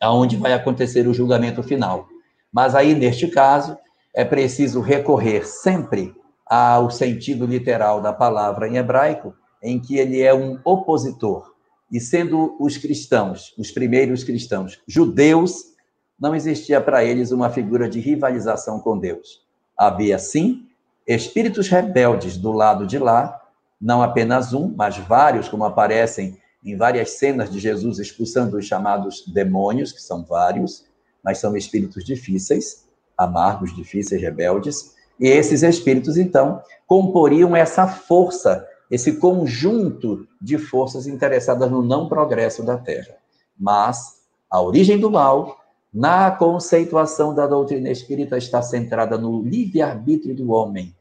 aonde vai acontecer o julgamento final. Mas aí, neste caso, é preciso recorrer sempre ao sentido literal da palavra em hebraico, em que ele é um opositor. E sendo os cristãos, os primeiros cristãos, judeus, não existia para eles uma figura de rivalização com Deus. Havia, sim, espíritos rebeldes do lado de lá, não apenas um, mas vários, como aparecem em várias cenas de Jesus expulsando os chamados demônios, que são vários, mas são espíritos difíceis, amargos, difíceis, rebeldes, e esses espíritos, então, comporiam essa força, esse conjunto de forças interessadas no não progresso da Terra. Mas a origem do mal, na conceituação da doutrina espírita, está centrada no livre-arbítrio do homem,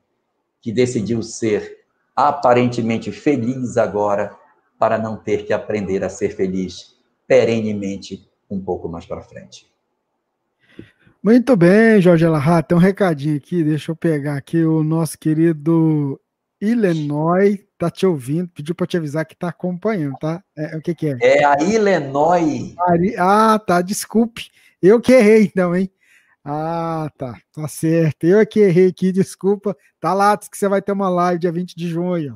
que decidiu ser aparentemente feliz agora, para não ter que aprender a ser feliz perenemente um pouco mais para frente. Muito bem, Jorge Elahá, tem um recadinho aqui, deixa eu pegar aqui, o nosso querido Illinois tá te ouvindo, pediu para te avisar que tá acompanhando, tá? É, o que que é? É a Illinois. Ah, tá, desculpe, eu que errei então, hein? Ah, tá, tá certo, eu que errei aqui, desculpa, tá lá, diz que você vai ter uma live dia 20 de junho.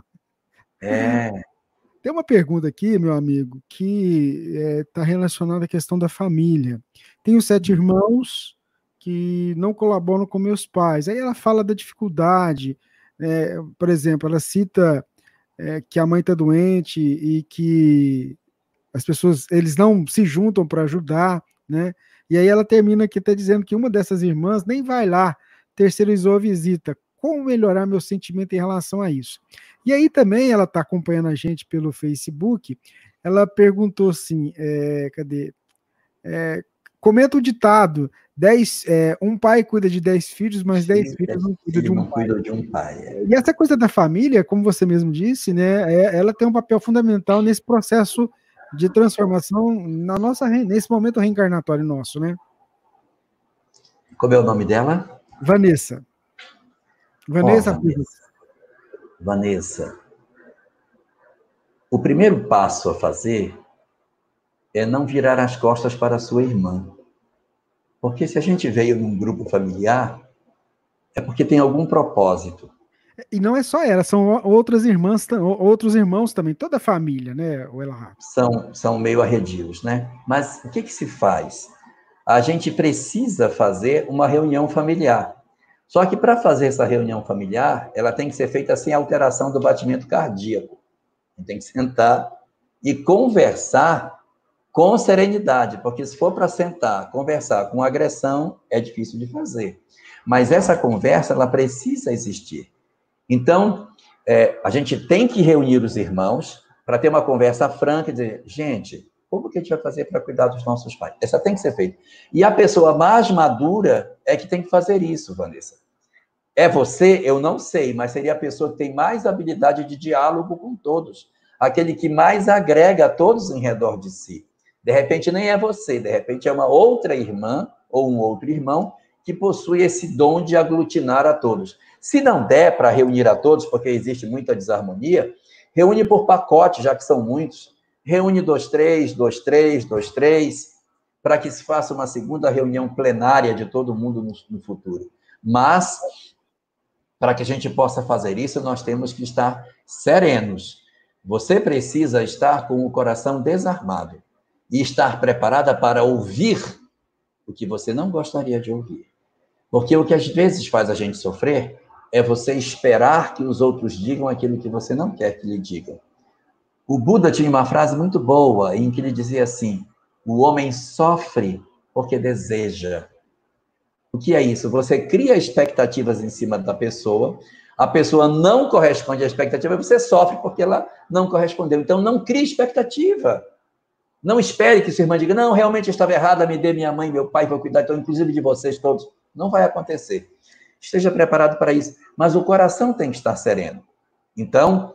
É. Tem uma pergunta aqui, meu amigo, que está é, relacionada à questão da família. Tenho sete uhum. irmãos, que não colaboram com meus pais. Aí ela fala da dificuldade, é, por exemplo, ela cita é, que a mãe está doente e que as pessoas eles não se juntam para ajudar, né? E aí ela termina aqui até dizendo que uma dessas irmãs nem vai lá, terceirizou a visita. Como melhorar meu sentimento em relação a isso? E aí também ela está acompanhando a gente pelo Facebook. Ela perguntou assim: é, cadê? É, comenta o ditado: dez, é, um pai cuida de dez filhos, mas dez Sim, filhos não cuidam de um pai. De um pai é. E essa coisa da família, como você mesmo disse, né, é, ela tem um papel fundamental nesse processo de transformação na nossa nesse momento reencarnatório nosso, né? Como é o nome dela? Vanessa. Vanessa. Oh, Vanessa. Vanessa. O primeiro passo a fazer é não virar as costas para a sua irmã. Porque se a gente veio num grupo familiar, é porque tem algum propósito. E não é só ela, são outras irmãs, outros irmãos também, toda a família, né, o São, são meio arredios, né? Mas o que, que se faz? A gente precisa fazer uma reunião familiar. Só que para fazer essa reunião familiar, ela tem que ser feita sem alteração do batimento cardíaco. Gente tem que sentar e conversar com serenidade, porque se for para sentar, conversar com agressão, é difícil de fazer. Mas essa conversa, ela precisa existir. Então, é, a gente tem que reunir os irmãos para ter uma conversa franca e dizer, gente, Como que a gente vai fazer para cuidar dos nossos pais? Essa tem que ser feita. E a pessoa mais madura é que tem que fazer isso, Vanessa. É você? Eu não sei, mas seria a pessoa que tem mais habilidade de diálogo com todos. Aquele que mais agrega a todos em redor de si. De repente nem é você, de repente é uma outra irmã ou um outro irmão que possui esse dom de aglutinar a todos. Se não der para reunir a todos, porque existe muita desarmonia, reúne por pacote, já que são muitos. Reúne dois, três, dois, três, dois, três, para que se faça uma segunda reunião plenária de todo mundo no, no futuro. Mas, para que a gente possa fazer isso, nós temos que estar serenos. Você precisa estar com o coração desarmado e estar preparada para ouvir o que você não gostaria de ouvir. Porque o que às vezes faz a gente sofrer é você esperar que os outros digam aquilo que você não quer que lhe digam. O Buda tinha uma frase muito boa em que ele dizia assim: o homem sofre porque deseja. O que é isso? Você cria expectativas em cima da pessoa, a pessoa não corresponde à expectativa, você sofre porque ela não correspondeu. Então, não crie expectativa. Não espere que sua irmã diga, não, realmente estava errada, me dê minha mãe, meu pai, vou cuidar, então, inclusive de vocês todos. Não vai acontecer. Esteja preparado para isso. Mas o coração tem que estar sereno. Então,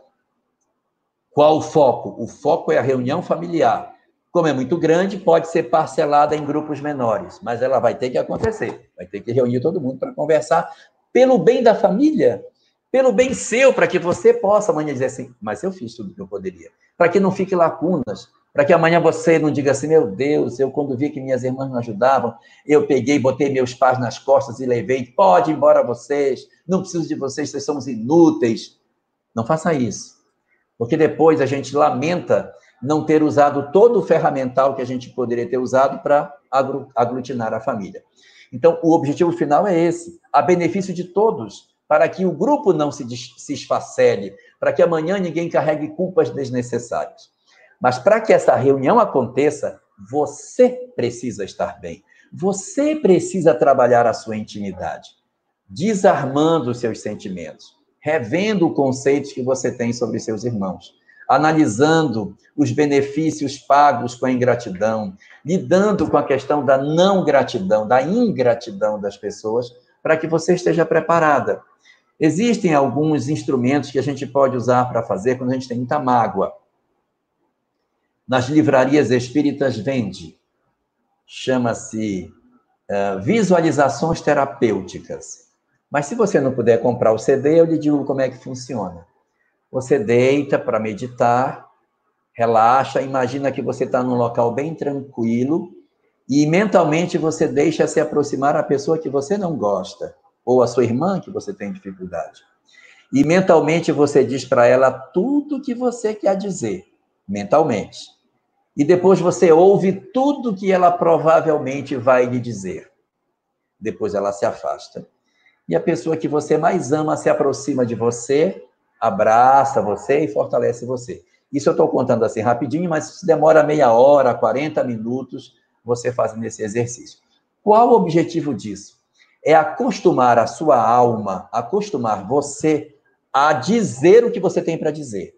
qual o foco? O foco é a reunião familiar. Como é muito grande, pode ser parcelada em grupos menores, mas ela vai ter que acontecer. Vai ter que reunir todo mundo para conversar pelo bem da família, pelo bem seu, para que você possa amanhã dizer assim: mas eu fiz tudo o que eu poderia. Para que não fique lacunas, para que amanhã você não diga assim: meu Deus, eu quando vi que minhas irmãs não ajudavam, eu peguei, botei meus pais nas costas e levei, pode ir embora vocês, não preciso de vocês, vocês são inúteis. Não faça isso. Porque depois a gente lamenta não ter usado todo o ferramental que a gente poderia ter usado para aglutinar a família. Então, o objetivo final é esse, a benefício de todos, para que o grupo não se, se esfacele, para que amanhã ninguém carregue culpas desnecessárias. Mas para que essa reunião aconteça, você precisa estar bem. Você precisa trabalhar a sua intimidade, desarmando os seus sentimentos, revendo conceitos que você tem sobre seus irmãos, analisando os benefícios pagos com a ingratidão, lidando com a questão da não gratidão, da ingratidão das pessoas, para que você esteja preparada. Existem alguns instrumentos que a gente pode usar para fazer quando a gente tem muita mágoa nas livrarias espíritas vende. Chama-se uh, Visualizações Terapêuticas. Mas se você não puder comprar o CD, eu lhe digo como é que funciona. Você deita para meditar, relaxa, imagina que você está num local bem tranquilo e mentalmente você deixa se aproximar a pessoa que você não gosta, ou a sua irmã que você tem dificuldade. E mentalmente você diz para ela tudo o que você quer dizer, mentalmente e depois você ouve tudo que ela provavelmente vai lhe dizer. Depois ela se afasta. E a pessoa que você mais ama se aproxima de você, abraça você e fortalece você. Isso eu estou contando assim rapidinho, mas demora meia hora, 40 minutos, você fazendo esse exercício. Qual o objetivo disso? É acostumar a sua alma, acostumar você a dizer o que você tem para dizer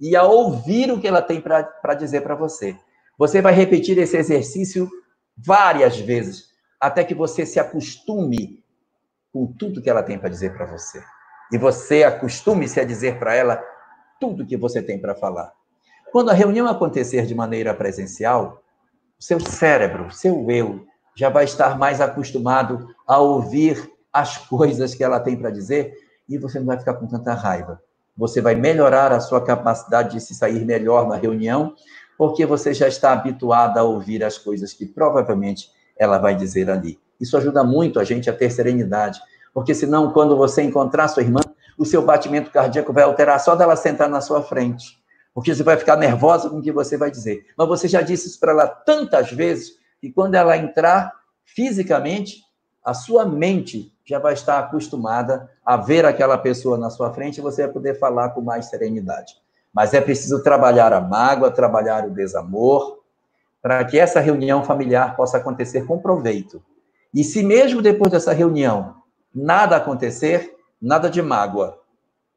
e a ouvir o que ela tem para dizer para você. Você vai repetir esse exercício várias vezes, até que você se acostume com tudo que ela tem para dizer para você. E você acostume-se a dizer para ela tudo que você tem para falar. Quando a reunião acontecer de maneira presencial, seu cérebro, seu eu, já vai estar mais acostumado a ouvir as coisas que ela tem para dizer e você não vai ficar com tanta raiva você vai melhorar a sua capacidade de se sair melhor na reunião, porque você já está habituada a ouvir as coisas que provavelmente ela vai dizer ali. Isso ajuda muito a gente a ter serenidade, porque senão, quando você encontrar sua irmã, o seu batimento cardíaco vai alterar só dela sentar na sua frente, porque você vai ficar nervosa com o que você vai dizer. Mas você já disse isso para ela tantas vezes que quando ela entrar fisicamente, a sua mente já vai estar acostumada a ver aquela pessoa na sua frente e você vai poder falar com mais serenidade. Mas é preciso trabalhar a mágoa, trabalhar o desamor, para que essa reunião familiar possa acontecer com proveito. E se mesmo depois dessa reunião nada acontecer, nada de mágoa,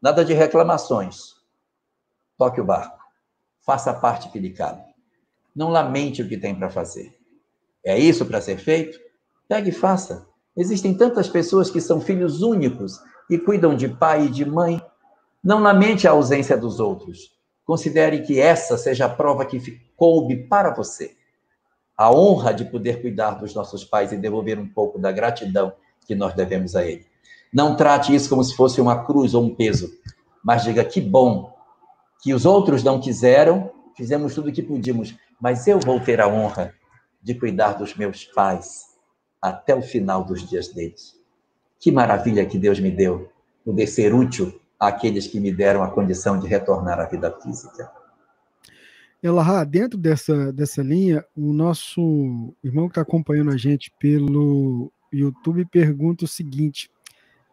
nada de reclamações, toque o barco, faça a parte que lhe cabe. Não lamente o que tem para fazer. É isso para ser feito? Pegue e faça. Existem tantas pessoas que são filhos únicos e cuidam de pai e de mãe. Não lamente a ausência dos outros. Considere que essa seja a prova que coube para você. A honra de poder cuidar dos nossos pais e devolver um pouco da gratidão que nós devemos a ele. Não trate isso como se fosse uma cruz ou um peso, mas diga que bom que os outros não quiseram, fizemos tudo o que podíamos, mas eu vou ter a honra de cuidar dos meus pais até o final dos dias deles. Que maravilha que Deus me deu, poder ser útil àqueles que me deram a condição de retornar à vida física. Elahá, dentro dessa, dessa linha, o nosso irmão que está acompanhando a gente pelo YouTube pergunta o seguinte: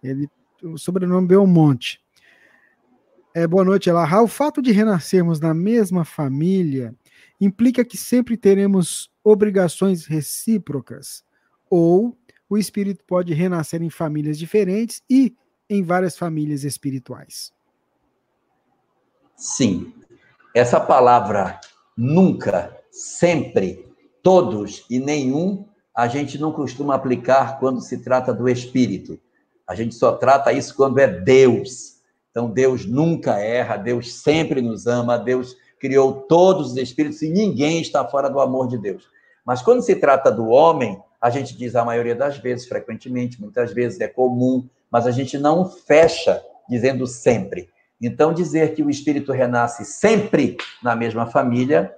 ele, o sobrenome Belmonte. É, boa noite, Elahá. O fato de renascermos na mesma família implica que sempre teremos obrigações recíprocas ou o espírito pode renascer em famílias diferentes e em várias famílias espirituais. Sim. Essa palavra nunca, sempre, todos e nenhum, a gente não costuma aplicar quando se trata do espírito. A gente só trata isso quando é Deus. Então, Deus nunca erra, Deus sempre nos ama, Deus criou todos os espíritos e ninguém está fora do amor de Deus. Mas quando se trata do homem, a gente diz a maioria das vezes, frequentemente, muitas vezes é comum, mas a gente não fecha dizendo sempre. Então, dizer que o espírito renasce sempre na mesma família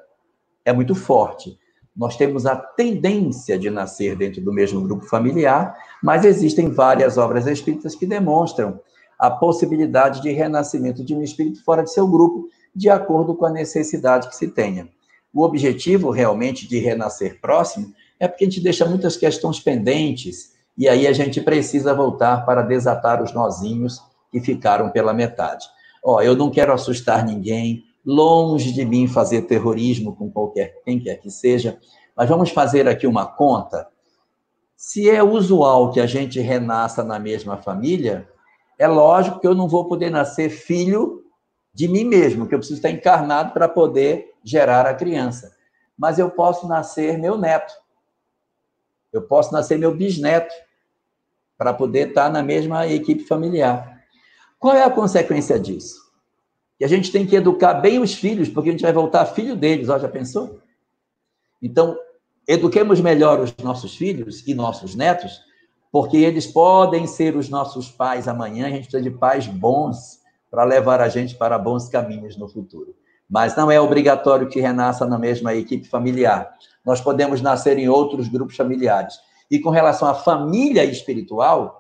é muito forte. Nós temos a tendência de nascer dentro do mesmo grupo familiar, mas existem várias obras espíritas que demonstram a possibilidade de renascimento de um espírito fora de seu grupo, de acordo com a necessidade que se tenha. O objetivo realmente de renascer próximo é porque a gente deixa muitas questões pendentes e aí a gente precisa voltar para desatar os nozinhos que ficaram pela metade. Ó, eu não quero assustar ninguém, longe de mim fazer terrorismo com qualquer quem quer que seja, mas vamos fazer aqui uma conta. Se é usual que a gente renasça na mesma família, é lógico que eu não vou poder nascer filho de mim mesmo, que eu preciso estar encarnado para poder gerar a criança. Mas eu posso nascer meu neto. Eu posso nascer meu bisneto para poder estar na mesma equipe familiar. Qual é a consequência disso? Que a gente tem que educar bem os filhos, porque a gente vai voltar filho deles, ó, já pensou? Então, eduquemos melhor os nossos filhos e nossos netos, porque eles podem ser os nossos pais amanhã, a gente precisa de pais bons para levar a gente para bons caminhos no futuro. Mas não é obrigatório que renasça na mesma equipe familiar nós podemos nascer em outros grupos familiares. E com relação à família espiritual,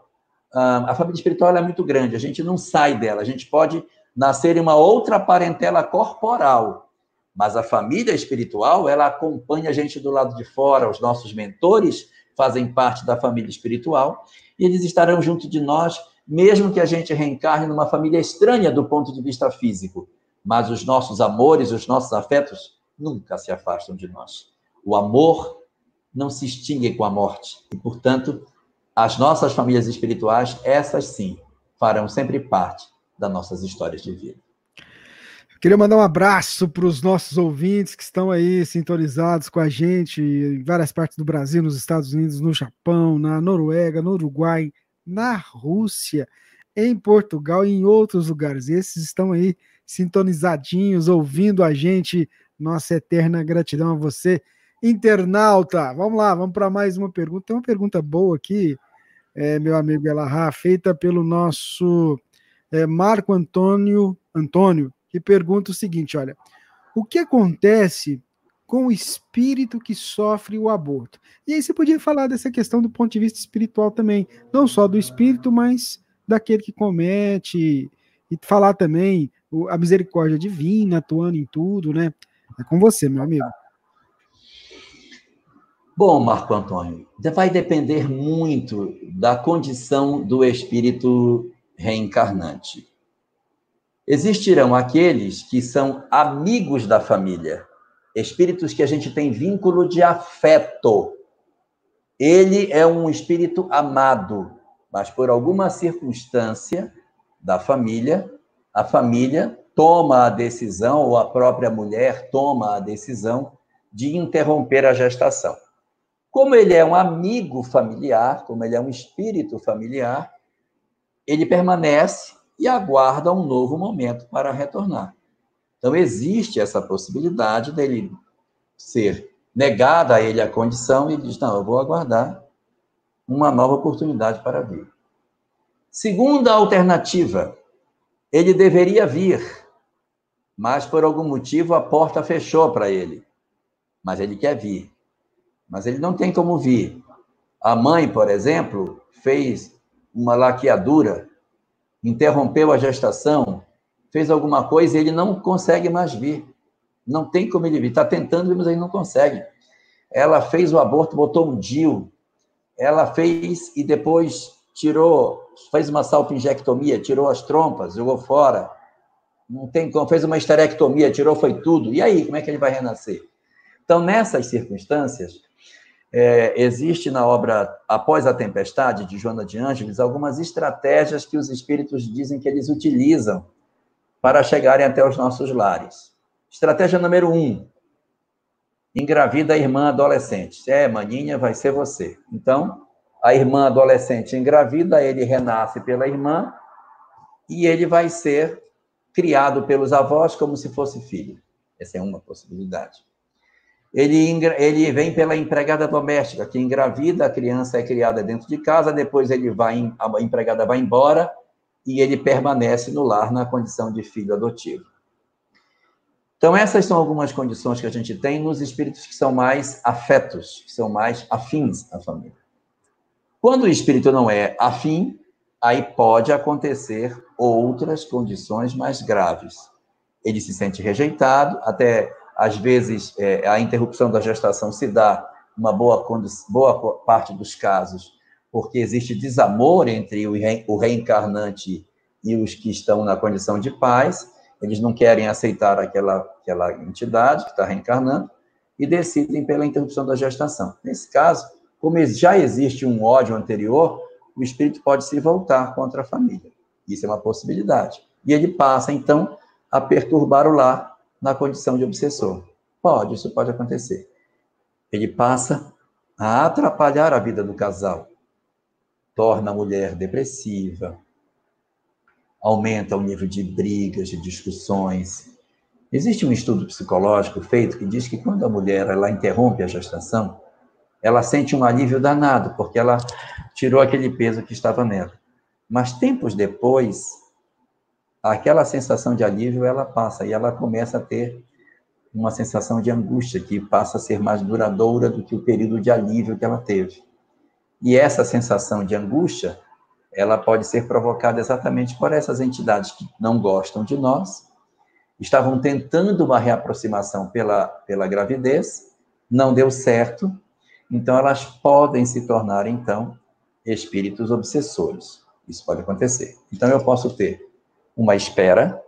a família espiritual é muito grande, a gente não sai dela, a gente pode nascer em uma outra parentela corporal, mas a família espiritual, ela acompanha a gente do lado de fora, os nossos mentores fazem parte da família espiritual, e eles estarão junto de nós, mesmo que a gente reencarne numa família estranha do ponto de vista físico, mas os nossos amores, os nossos afetos nunca se afastam de nós. O amor não se extingue com a morte. E, portanto, as nossas famílias espirituais, essas sim, farão sempre parte das nossas histórias de vida. Queria mandar um abraço para os nossos ouvintes que estão aí sintonizados com a gente em várias partes do Brasil, nos Estados Unidos, no Japão, na Noruega, no Uruguai, na Rússia, em Portugal e em outros lugares. Esses estão aí sintonizadinhos, ouvindo a gente. Nossa eterna gratidão a você internauta. Vamos lá, vamos para mais uma pergunta. Tem uma pergunta boa aqui, é, meu amigo Elahá, feita pelo nosso é, Marco Antônio Antônio, que pergunta o seguinte: olha, o que acontece com o espírito que sofre o aborto? E aí você podia falar dessa questão do ponto de vista espiritual também, não só do espírito, mas daquele que comete, e falar também a misericórdia divina atuando em tudo, né? É com você, meu amigo. Bom, Marco Antônio, vai depender muito da condição do espírito reencarnante. Existirão aqueles que são amigos da família, espíritos que a gente tem vínculo de afeto. Ele é um espírito amado, mas por alguma circunstância da família, a família toma a decisão, ou a própria mulher toma a decisão de interromper a gestação. Como ele é um amigo familiar, como ele é um espírito familiar, ele permanece e aguarda um novo momento para retornar. Então, existe essa possibilidade dele ser negada a ele a condição e ele diz: Não, eu vou aguardar uma nova oportunidade para vir. Segunda alternativa, ele deveria vir, mas por algum motivo a porta fechou para ele. Mas ele quer vir. Mas ele não tem como vir. A mãe, por exemplo, fez uma laqueadura, interrompeu a gestação, fez alguma coisa e ele não consegue mais vir. Não tem como ele vir. Está tentando, mas ele não consegue. Ela fez o aborto, botou um DIU. Ela fez e depois tirou, fez uma salpingectomia, tirou as trompas, jogou fora. Não tem como, fez uma esterectomia, tirou foi tudo. E aí, como é que ele vai renascer? Então, nessas circunstâncias, é, existe na obra Após a Tempestade, de Joana de Ângeles, algumas estratégias que os espíritos dizem que eles utilizam para chegarem até os nossos lares. Estratégia número um: engravida a irmã adolescente. É maninha, vai ser você. Então, a irmã adolescente engravida, ele renasce pela irmã e ele vai ser criado pelos avós como se fosse filho. Essa é uma possibilidade. Ele, ele vem pela empregada doméstica, que engravida, a criança é criada dentro de casa, depois ele vai, a empregada vai embora e ele permanece no lar na condição de filho adotivo. Então, essas são algumas condições que a gente tem nos espíritos que são mais afetos, que são mais afins à família. Quando o espírito não é afim, aí pode acontecer outras condições mais graves. Ele se sente rejeitado, até às vezes é, a interrupção da gestação se dá, uma boa, boa parte dos casos, porque existe desamor entre o, re, o reencarnante e os que estão na condição de pais, eles não querem aceitar aquela, aquela entidade que está reencarnando e decidem pela interrupção da gestação. Nesse caso, como já existe um ódio anterior, o espírito pode se voltar contra a família. Isso é uma possibilidade. E ele passa, então, a perturbar o lar na condição de obsessor. Pode, isso pode acontecer. Ele passa a atrapalhar a vida do casal, torna a mulher depressiva, aumenta o nível de brigas, de discussões. Existe um estudo psicológico feito que diz que quando a mulher ela interrompe a gestação, ela sente um alívio danado, porque ela tirou aquele peso que estava nela. Mas tempos depois, aquela sensação de alívio ela passa e ela começa a ter uma sensação de angústia que passa a ser mais duradoura do que o período de alívio que ela teve. E essa sensação de angústia, ela pode ser provocada exatamente por essas entidades que não gostam de nós, estavam tentando uma reaproximação pela, pela gravidez, não deu certo, então elas podem se tornar, então, espíritos obsessores. Isso pode acontecer. Então eu posso ter uma espera,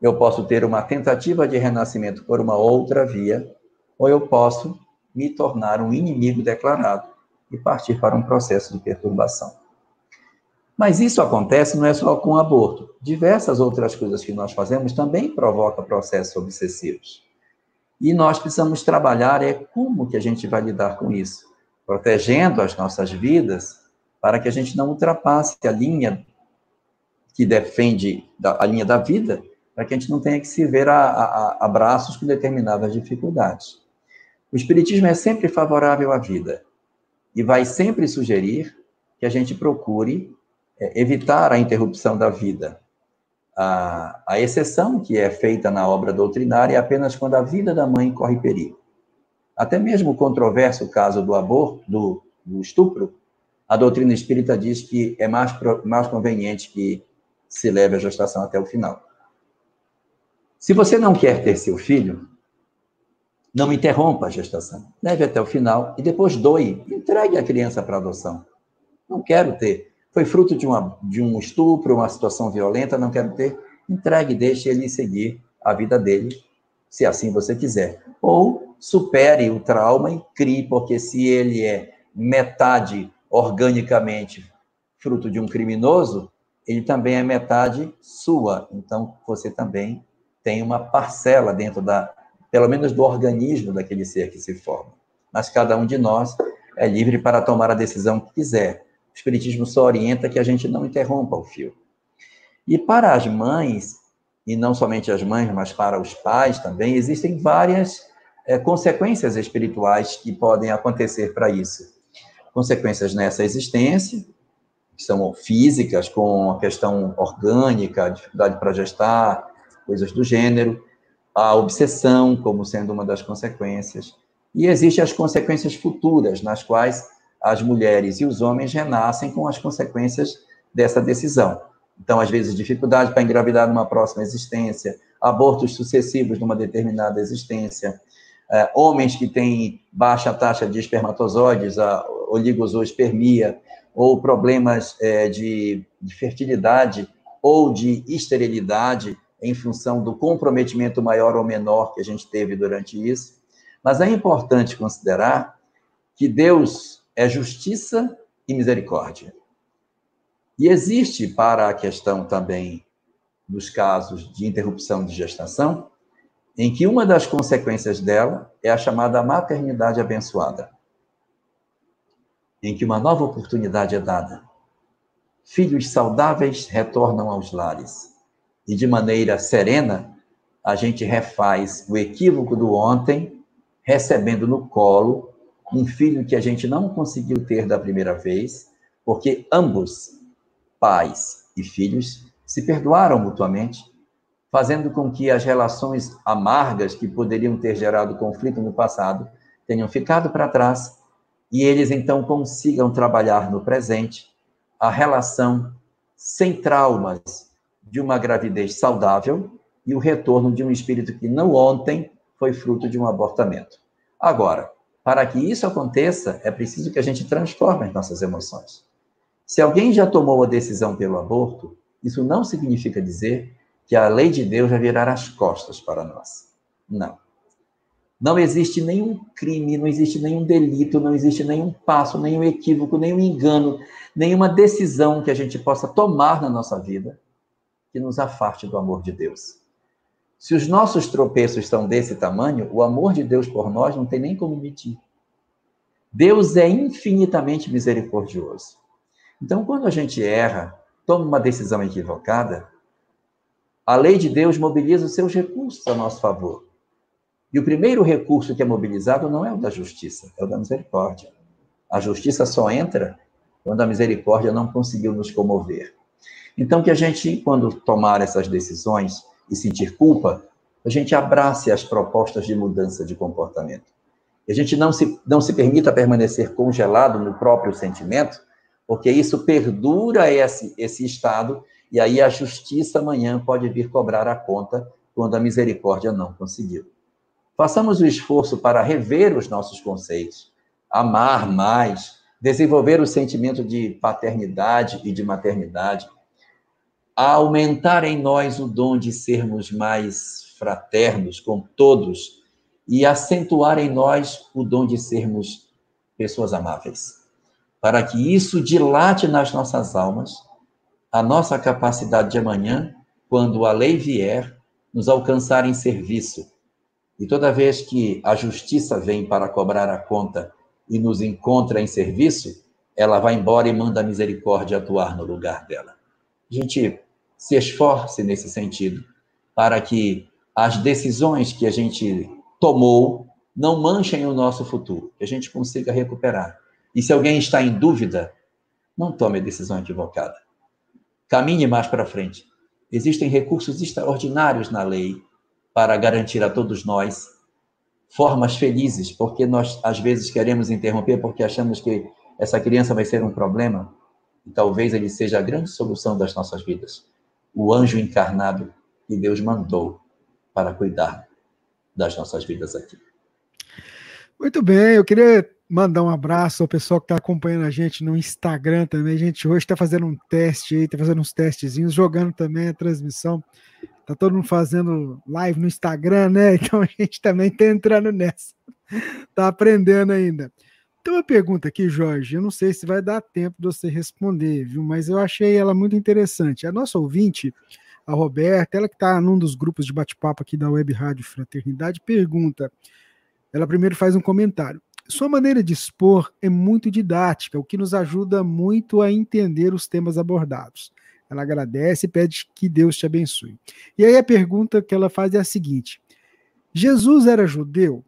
eu posso ter uma tentativa de renascimento por uma outra via, ou eu posso me tornar um inimigo declarado e partir para um processo de perturbação. Mas isso acontece não é só com aborto. Diversas outras coisas que nós fazemos também provocam processos obsessivos. E nós precisamos trabalhar é como que a gente vai lidar com isso, protegendo as nossas vidas para que a gente não ultrapasse a linha que defende a linha da vida, para que a gente não tenha que se ver a, a, a braços com determinadas dificuldades. O Espiritismo é sempre favorável à vida e vai sempre sugerir que a gente procure é, evitar a interrupção da vida. A, a exceção que é feita na obra doutrinária é apenas quando a vida da mãe corre perigo. Até mesmo o controverso caso do aborto, do, do estupro, a doutrina espírita diz que é mais, mais conveniente que se leve a gestação até o final. Se você não quer ter seu filho, não interrompa a gestação. Leve até o final e depois doe. Entregue a criança para adoção. Não quero ter. Foi fruto de, uma, de um estupro, uma situação violenta, não quero ter. Entregue, deixe ele seguir a vida dele, se assim você quiser. Ou supere o trauma e crie, porque se ele é metade organicamente fruto de um criminoso, ele também é metade sua. Então, você também tem uma parcela dentro da, pelo menos do organismo daquele ser que se forma. Mas cada um de nós é livre para tomar a decisão que quiser. O Espiritismo só orienta que a gente não interrompa o fio. E para as mães, e não somente as mães, mas para os pais também, existem várias é, consequências espirituais que podem acontecer para isso. Consequências nessa existência, são físicas, com a questão orgânica, dificuldade para gestar, coisas do gênero, a obsessão como sendo uma das consequências, e existem as consequências futuras, nas quais as mulheres e os homens renascem com as consequências dessa decisão. Então, às vezes, dificuldade para engravidar numa próxima existência, abortos sucessivos numa determinada existência, é, homens que têm baixa taxa de espermatozoides, a oligospermia, ou problemas é, de, de fertilidade ou de esterilidade, em função do comprometimento maior ou menor que a gente teve durante isso. Mas é importante considerar que Deus é justiça e misericórdia. E existe para a questão também dos casos de interrupção de gestação, em que uma das consequências dela é a chamada maternidade abençoada, em que uma nova oportunidade é dada. Filhos saudáveis retornam aos lares. E de maneira serena, a gente refaz o equívoco do ontem, recebendo no colo um filho que a gente não conseguiu ter da primeira vez, porque ambos pais e filhos se perdoaram mutuamente, fazendo com que as relações amargas que poderiam ter gerado conflito no passado tenham ficado para trás e eles então consigam trabalhar no presente a relação sem traumas de uma gravidez saudável e o retorno de um espírito que não ontem foi fruto de um abortamento. Agora, para que isso aconteça, é preciso que a gente transforme as nossas emoções. Se alguém já tomou a decisão pelo aborto, isso não significa dizer que a lei de Deus vai virar as costas para nós. Não. Não existe nenhum crime, não existe nenhum delito, não existe nenhum passo, nenhum equívoco, nenhum engano, nenhuma decisão que a gente possa tomar na nossa vida que nos afaste do amor de Deus. Se os nossos tropeços são desse tamanho, o amor de Deus por nós não tem nem como medir. Deus é infinitamente misericordioso. Então, quando a gente erra, toma uma decisão equivocada, a lei de Deus mobiliza os seus recursos a nosso favor. E o primeiro recurso que é mobilizado não é o da justiça, é o da misericórdia. A justiça só entra quando a misericórdia não conseguiu nos comover. Então, que a gente, quando tomar essas decisões e sentir culpa, a gente abrace as propostas de mudança de comportamento. Que a gente não se, não se permita permanecer congelado no próprio sentimento, porque isso perdura esse, esse estado, e aí a justiça amanhã pode vir cobrar a conta quando a misericórdia não conseguiu. Façamos o esforço para rever os nossos conceitos, amar mais, desenvolver o sentimento de paternidade e de maternidade, aumentar em nós o dom de sermos mais fraternos com todos e acentuar em nós o dom de sermos pessoas amáveis para que isso dilate nas nossas almas a nossa capacidade de amanhã, quando a lei vier, nos alcançar em serviço. E toda vez que a justiça vem para cobrar a conta e nos encontra em serviço, ela vai embora e manda a misericórdia atuar no lugar dela. A gente se esforce nesse sentido, para que as decisões que a gente tomou não manchem o nosso futuro, que a gente consiga recuperar e se alguém está em dúvida, não tome a decisão equivocada. Caminhe mais para frente. Existem recursos extraordinários na lei para garantir a todos nós formas felizes, porque nós às vezes queremos interromper porque achamos que essa criança vai ser um problema e talvez ele seja a grande solução das nossas vidas. O anjo encarnado que Deus mandou para cuidar das nossas vidas aqui. Muito bem, eu queria mandar um abraço ao pessoal que está acompanhando a gente no Instagram também. A gente hoje está fazendo um teste aí, está fazendo uns testezinhos, jogando também a transmissão. Tá todo mundo fazendo live no Instagram, né? Então a gente também está entrando nessa. Tá aprendendo ainda. Tem uma pergunta aqui, Jorge. Eu não sei se vai dar tempo de você responder, viu? Mas eu achei ela muito interessante. A nossa ouvinte, A Roberta, ela que está num dos grupos de bate-papo aqui da Web Rádio Fraternidade, pergunta. Ela primeiro faz um comentário. Sua maneira de expor é muito didática, o que nos ajuda muito a entender os temas abordados. Ela agradece e pede que Deus te abençoe. E aí a pergunta que ela faz é a seguinte: Jesus era judeu?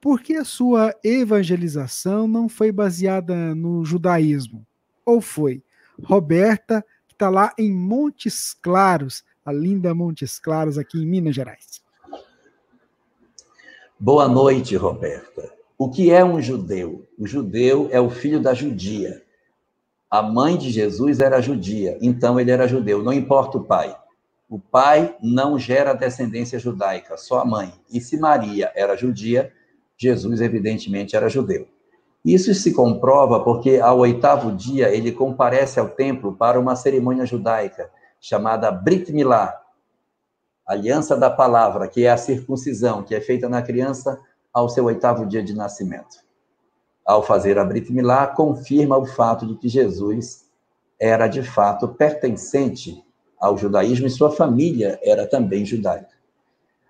Por que a sua evangelização não foi baseada no judaísmo? Ou foi? Roberta, que está lá em Montes Claros, a linda Montes Claros, aqui em Minas Gerais. Boa noite, Roberta. O que é um judeu? O judeu é o filho da judia. A mãe de Jesus era judia, então ele era judeu, não importa o pai. O pai não gera descendência judaica, só a mãe. E se Maria era judia, Jesus evidentemente era judeu. Isso se comprova porque ao oitavo dia ele comparece ao templo para uma cerimônia judaica chamada Brit Milá, aliança da palavra, que é a circuncisão, que é feita na criança ao seu oitavo dia de nascimento. Ao fazer a Brit Milá, confirma o fato de que Jesus era de fato pertencente ao judaísmo e sua família era também judaica.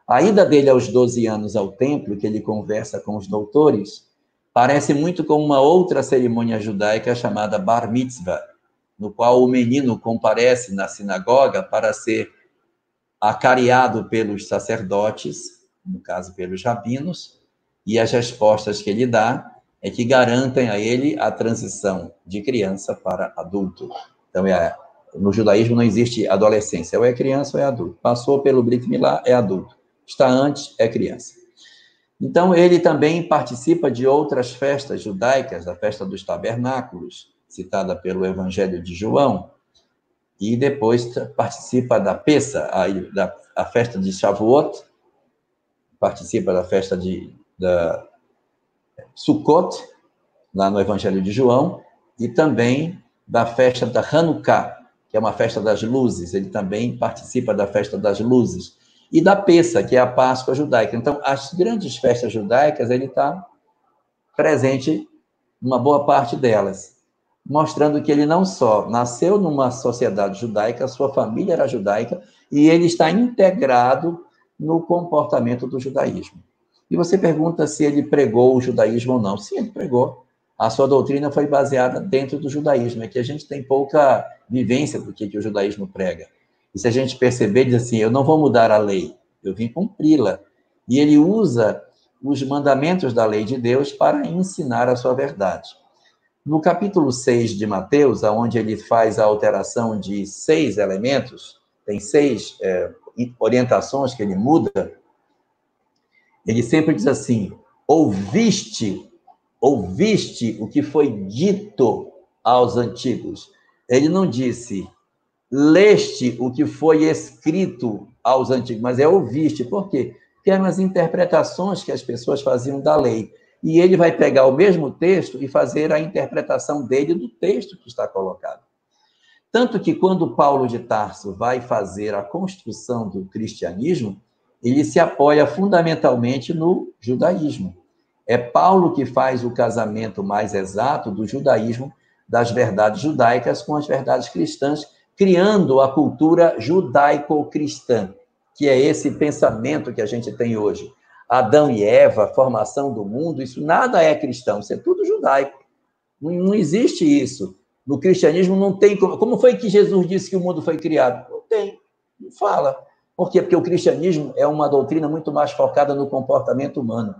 A ida dele aos 12 anos ao templo, que ele conversa com os doutores, parece muito com uma outra cerimônia judaica chamada Bar Mitzvah, no qual o menino comparece na sinagoga para ser acariado pelos sacerdotes, no caso pelos rabinos, e as respostas que ele dá é que garantem a ele a transição de criança para adulto. Então, é, no judaísmo não existe adolescência, ou é criança ou é adulto. Passou pelo Brit Milá, é adulto. Está antes, é criança. Então, ele também participa de outras festas judaicas, a festa dos tabernáculos, citada pelo Evangelho de João, e depois participa da Pessa, a, da, a festa de Shavuot, participa da festa de, da Sukkot, lá no Evangelho de João, e também da festa da Hanukkah, que é uma festa das luzes, ele também participa da festa das luzes, e da Pessa, que é a Páscoa judaica. Então, as grandes festas judaicas, ele está presente numa boa parte delas, mostrando que ele não só nasceu numa sociedade judaica, sua família era judaica, e ele está integrado no comportamento do judaísmo. E você pergunta se ele pregou o judaísmo ou não. Sim, ele pregou. A sua doutrina foi baseada dentro do judaísmo. É que a gente tem pouca vivência do que, o judaísmo prega. E se a gente perceber, diz assim: eu não vou mudar a lei, eu vim cumpri-la. E ele usa os mandamentos da lei de Deus para ensinar a sua verdade. No capítulo 6 de Mateus, onde ele faz a alteração de seis elementos, tem seis é, orientações que ele muda, ele sempre diz assim: ouviste, ouviste o que foi dito aos antigos. Ele não disse, leste o que foi escrito aos antigos, mas é ouviste. Por quê? Porque eram as interpretações que as pessoas faziam da lei. E ele vai pegar o mesmo texto e fazer a interpretação dele do texto que está colocado. Tanto que quando Paulo de Tarso vai fazer a construção do cristianismo, ele se apoia fundamentalmente no judaísmo. É Paulo que faz o casamento mais exato do judaísmo, das verdades judaicas com as verdades cristãs, criando a cultura judaico-cristã, que é esse pensamento que a gente tem hoje. Adão e Eva, formação do mundo, isso nada é cristão, isso é tudo judaico. Não, existe isso. No cristianismo não tem como. Como foi que Jesus disse que o mundo foi criado? Não tem, não fala. Por quê? Porque o cristianismo é uma doutrina muito mais focada no comportamento humano.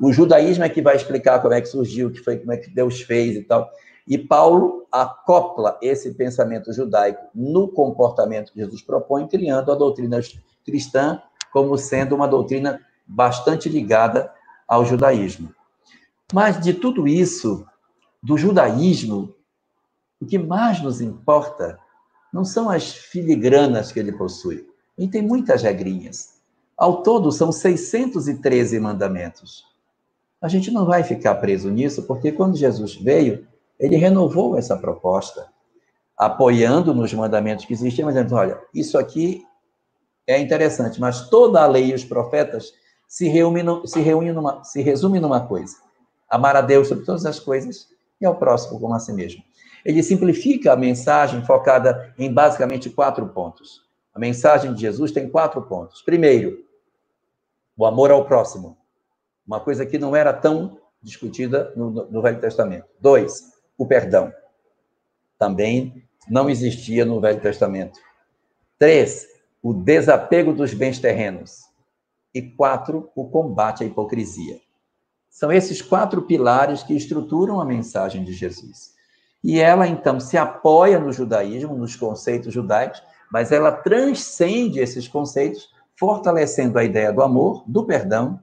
O judaísmo é que vai explicar como é que surgiu, que foi, como é que Deus fez e tal. E Paulo acopla esse pensamento judaico no comportamento que Jesus propõe, criando a doutrina cristã como sendo uma doutrina bastante ligada ao judaísmo. Mas de tudo isso, do judaísmo, o que mais nos importa não são as filigranas que ele possui, e tem muitas regrinhas. Ao todo, são 613 mandamentos. A gente não vai ficar preso nisso, porque quando Jesus veio, ele renovou essa proposta, apoiando nos mandamentos que existiam, mas dizendo: olha, isso aqui é interessante, mas toda a lei e os profetas se reúnem, se reúnem numa, se resume numa coisa: amar a Deus sobre todas as coisas e ao próximo como a si mesmo. Ele simplifica a mensagem focada em basicamente quatro pontos A mensagem de Jesus tem quatro pontos. Primeiro, o amor ao próximo. Uma coisa que não era tão discutida no, no Velho Testamento. Dois, o perdão. Também não existia no Velho Testamento. Três, o desapego dos bens terrenos. E quatro, o combate à hipocrisia. São esses quatro pilares que estruturam a mensagem de Jesus. E ela, então, se apoia no judaísmo, nos conceitos judaicos, mas ela transcende esses conceitos, fortalecendo a ideia do amor, do perdão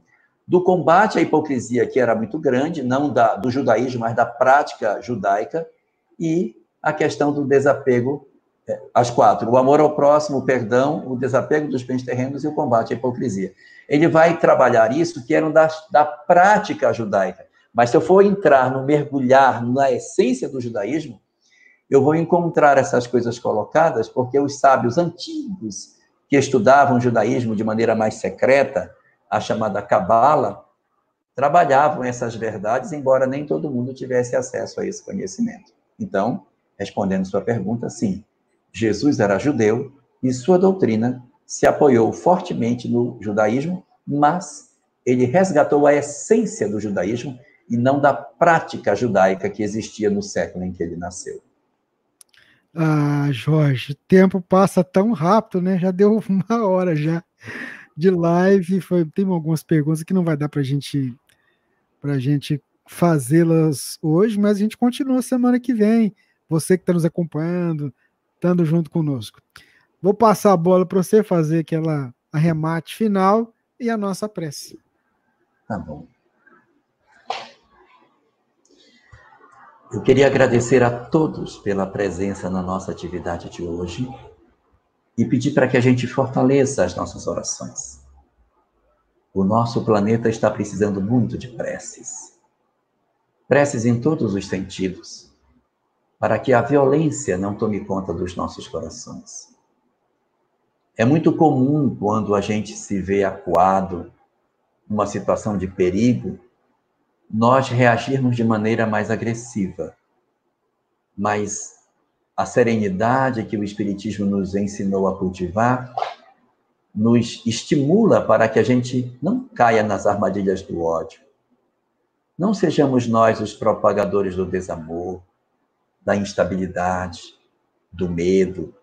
do combate à hipocrisia, que era muito grande, não da, do judaísmo, mas da prática judaica, e a questão do desapego, é, as quatro: o amor ao próximo, o perdão, o desapego dos bens terrenos e o combate à hipocrisia. Ele vai trabalhar isso, que era da, da prática judaica. Mas se eu for entrar no mergulhar na essência do judaísmo, eu vou encontrar essas coisas colocadas, porque os sábios antigos que estudavam o judaísmo de maneira mais secreta, a chamada Cabala, trabalhavam essas verdades, embora nem todo mundo tivesse acesso a esse conhecimento. Então, respondendo sua pergunta, sim, Jesus era judeu e sua doutrina se apoiou fortemente no judaísmo, mas ele resgatou a essência do judaísmo e não da prática judaica que existia no século em que ele nasceu. Ah, Jorge, o tempo passa tão rápido, né? Já deu uma hora já de live. Foi, tem algumas perguntas que não vai dar para gente, a gente fazê-las hoje, mas a gente continua semana que vem. Você que está nos acompanhando, estando junto conosco. Vou passar a bola para você fazer aquela arremate final e a nossa prece. Tá bom. Eu queria agradecer a todos pela presença na nossa atividade de hoje e pedir para que a gente fortaleça as nossas orações. O nosso planeta está precisando muito de preces. Preces em todos os sentidos, para que a violência não tome conta dos nossos corações. É muito comum quando a gente se vê acuado, numa situação de perigo, nós reagirmos de maneira mais agressiva. Mas a serenidade que o Espiritismo nos ensinou a cultivar, nos estimula para que a gente não caia nas armadilhas do ódio. Não sejamos nós os propagadores do desamor, da instabilidade, do medo,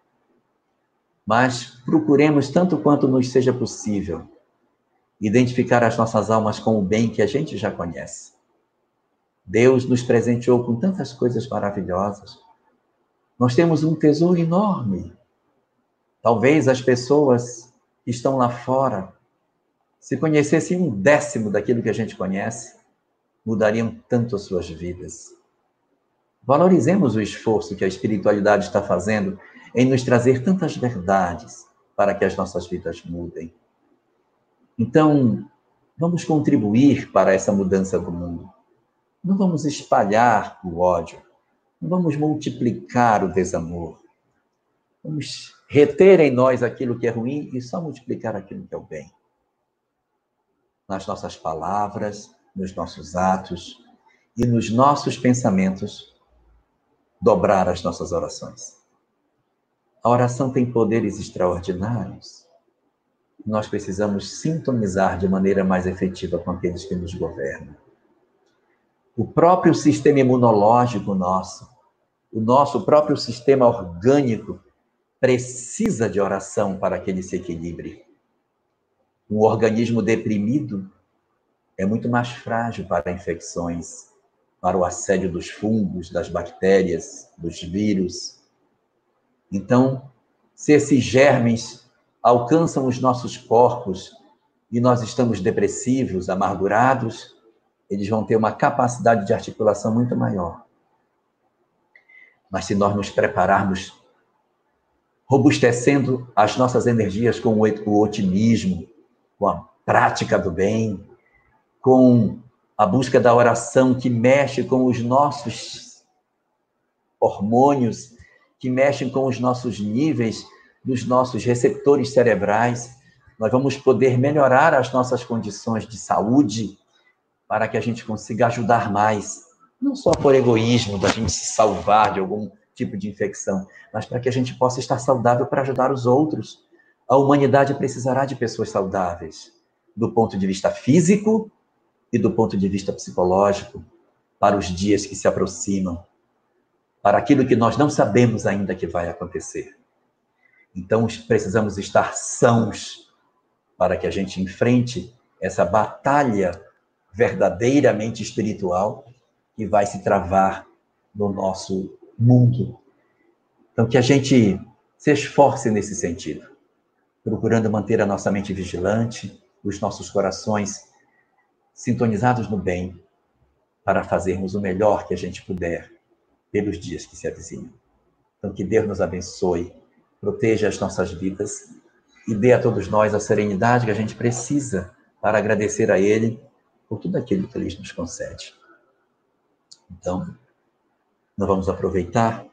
mas procuremos, tanto quanto nos seja possível, identificar as nossas almas com o bem que a gente já conhece. Deus nos presenteou com tantas coisas maravilhosas nós temos um tesouro enorme. Talvez as pessoas que estão lá fora, se conhecessem um décimo daquilo que a gente conhece, mudariam tanto as suas vidas. Valorizemos o esforço que a espiritualidade está fazendo em nos trazer tantas verdades para que as nossas vidas mudem. Então, vamos contribuir para essa mudança do mundo. Não vamos espalhar o ódio, não vamos multiplicar o desamor. Vamos reter em nós aquilo que é ruim e só multiplicar aquilo que é o bem. Nas nossas palavras, nos nossos atos e nos nossos pensamentos, dobrar as nossas orações. A oração tem poderes extraordinários. Nós precisamos sintonizar de maneira mais efetiva com aqueles que nos governam o próprio sistema imunológico nosso, o nosso próprio sistema orgânico precisa de oração para que ele se equilibre. Um organismo deprimido é muito mais frágil para infecções, para o assédio dos fungos, das bactérias, dos vírus. Então, se esses germes alcançam os nossos corpos e nós estamos depressivos, amargurados, eles vão ter uma capacidade de articulação muito maior. Mas se nós nos prepararmos, robustecendo as nossas energias com o otimismo, com a prática do bem, com a busca da oração que mexe com os nossos hormônios, que mexem com os nossos níveis dos nossos receptores cerebrais, nós vamos poder melhorar as nossas condições de saúde, para que a gente consiga ajudar mais, não só por egoísmo, da gente se salvar de algum tipo de infecção, mas para que a gente possa estar saudável para ajudar os outros, a humanidade precisará de pessoas saudáveis, do ponto de vista físico e do ponto de vista psicológico, para os dias que se aproximam, para aquilo que nós não sabemos ainda que vai acontecer. Então, precisamos estar sãos para que a gente enfrente essa batalha verdadeiramente espiritual que vai se travar no nosso mundo. Então, que a gente se esforce nesse sentido, procurando manter a nossa mente vigilante, os nossos corações sintonizados no bem, para fazermos o melhor que a gente puder pelos dias que se avizinham. Então, que Deus nos abençoe, proteja as nossas vidas e dê a todos nós a serenidade que a gente precisa para agradecer a Ele por tudo aquilo que Ele nos concede. Então, nós vamos aproveitar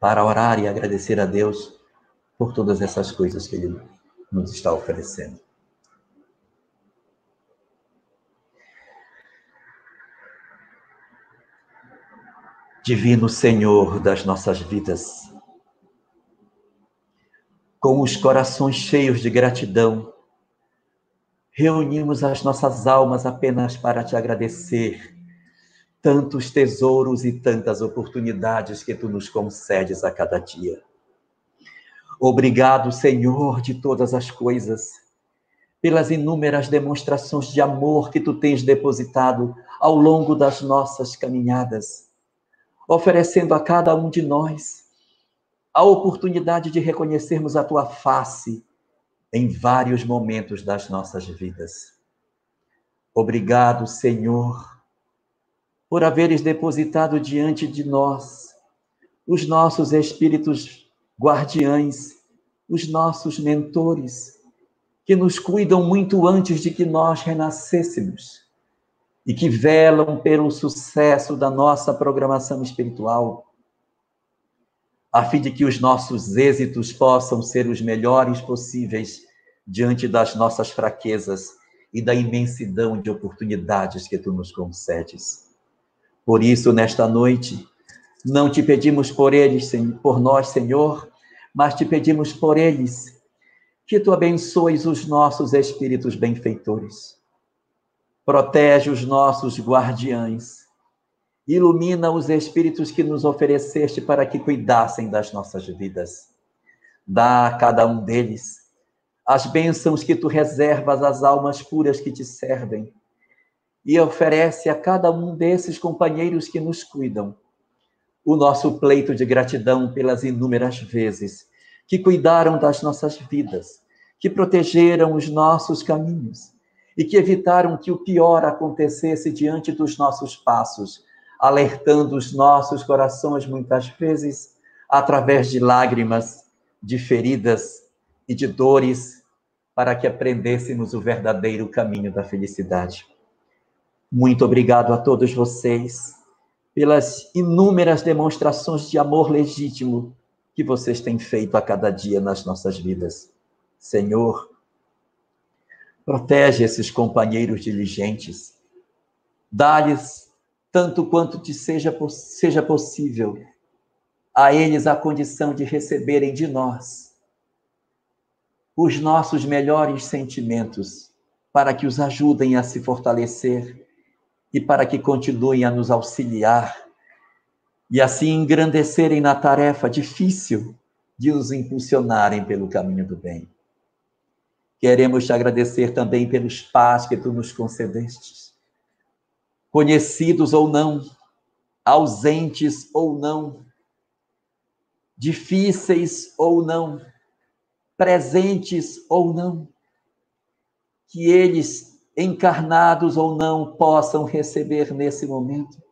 para orar e agradecer a Deus por todas essas coisas que Ele nos está oferecendo. Divino Senhor das nossas vidas, com os corações cheios de gratidão, reunimos as nossas almas apenas para te agradecer tantos tesouros e tantas oportunidades que tu nos concedes a cada dia. Obrigado, Senhor de todas as coisas, pelas inúmeras demonstrações de amor que tu tens depositado ao longo das nossas caminhadas oferecendo a cada um de nós a oportunidade de reconhecermos a tua face em vários momentos das nossas vidas. Obrigado, Senhor, por haveres depositado diante de nós os nossos espíritos guardiães, os nossos mentores, que nos cuidam muito antes de que nós renascêssemos e que velam pelo sucesso da nossa programação espiritual, a fim de que os nossos êxitos possam ser os melhores possíveis diante das nossas fraquezas e da imensidão de oportunidades que tu nos concedes. Por isso, nesta noite, não te pedimos por eles, por nós, Senhor, mas te pedimos por eles que tu abençoes os nossos espíritos benfeitores protege os nossos guardiães, ilumina os espíritos que nos ofereceste para que cuidassem das nossas vidas. Dá a cada um deles as bênçãos que tu reservas às almas puras que te servem. E oferece a cada um desses companheiros que nos cuidam o nosso pleito de gratidão pelas inúmeras vezes que cuidaram das nossas vidas, que protegeram os nossos caminhos e que evitaram que o pior acontecesse diante dos nossos passos, alertando os nossos corações muitas vezes através de lágrimas, de feridas e de dores, para que aprendêssemos o verdadeiro caminho da felicidade. Muito obrigado a todos vocês pelas inúmeras demonstrações de amor legítimo que vocês têm feito a cada dia nas nossas vidas. Senhor, Protege esses companheiros diligentes. Dá-lhes tanto quanto te seja, seja possível a eles a condição de receberem de nós os nossos melhores sentimentos, para que os ajudem a se fortalecer e para que continuem a nos auxiliar e assim engrandecerem na tarefa difícil de nos impulsionarem pelo caminho do bem. Queremos te agradecer também pelos pais que tu nos concedestes, conhecidos ou não, ausentes ou não, difíceis ou não, presentes ou não, que eles, encarnados ou não, possam receber nesse momento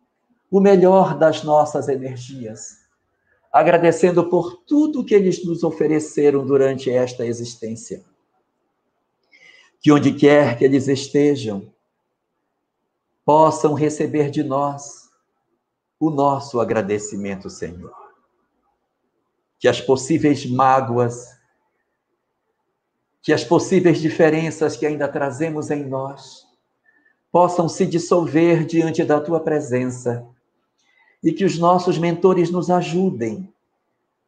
o melhor das nossas energias, agradecendo por tudo que eles nos ofereceram durante esta existência que onde quer que eles estejam, possam receber de nós o nosso agradecimento, Senhor. Que as possíveis mágoas, que as possíveis diferenças que ainda trazemos em nós, possam se dissolver diante da tua presença e que os nossos mentores nos ajudem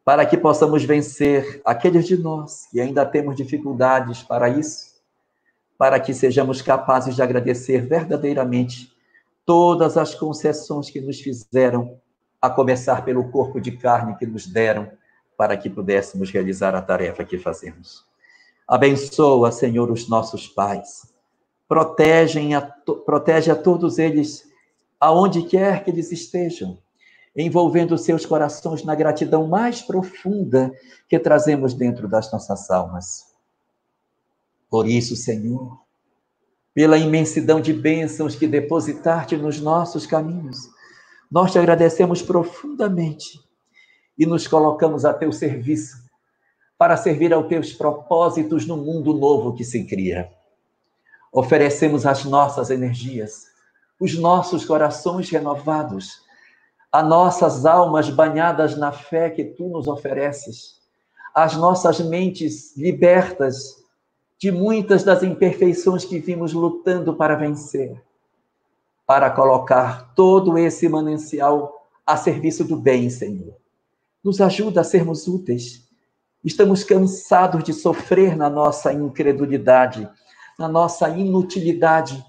para que possamos vencer aqueles de nós que ainda temos dificuldades para isso, para que sejamos capazes de agradecer verdadeiramente todas as concessões que nos fizeram, a começar pelo corpo de carne que nos deram, para que pudéssemos realizar a tarefa que fazemos. Abençoa, Senhor, os nossos pais. Protege a, protege a todos eles, aonde quer que eles estejam envolvendo seus corações na gratidão mais profunda que trazemos dentro das nossas almas. Por isso, Senhor, pela imensidão de bênçãos que depositaste nos nossos caminhos, nós te agradecemos profundamente e nos colocamos a teu serviço para servir aos teus propósitos no mundo novo que se cria. Oferecemos as nossas energias, os nossos corações renovados as nossas almas banhadas na fé que tu nos ofereces, as nossas mentes libertas de muitas das imperfeições que vimos lutando para vencer, para colocar todo esse manancial a serviço do bem, Senhor. Nos ajuda a sermos úteis. Estamos cansados de sofrer na nossa incredulidade, na nossa inutilidade,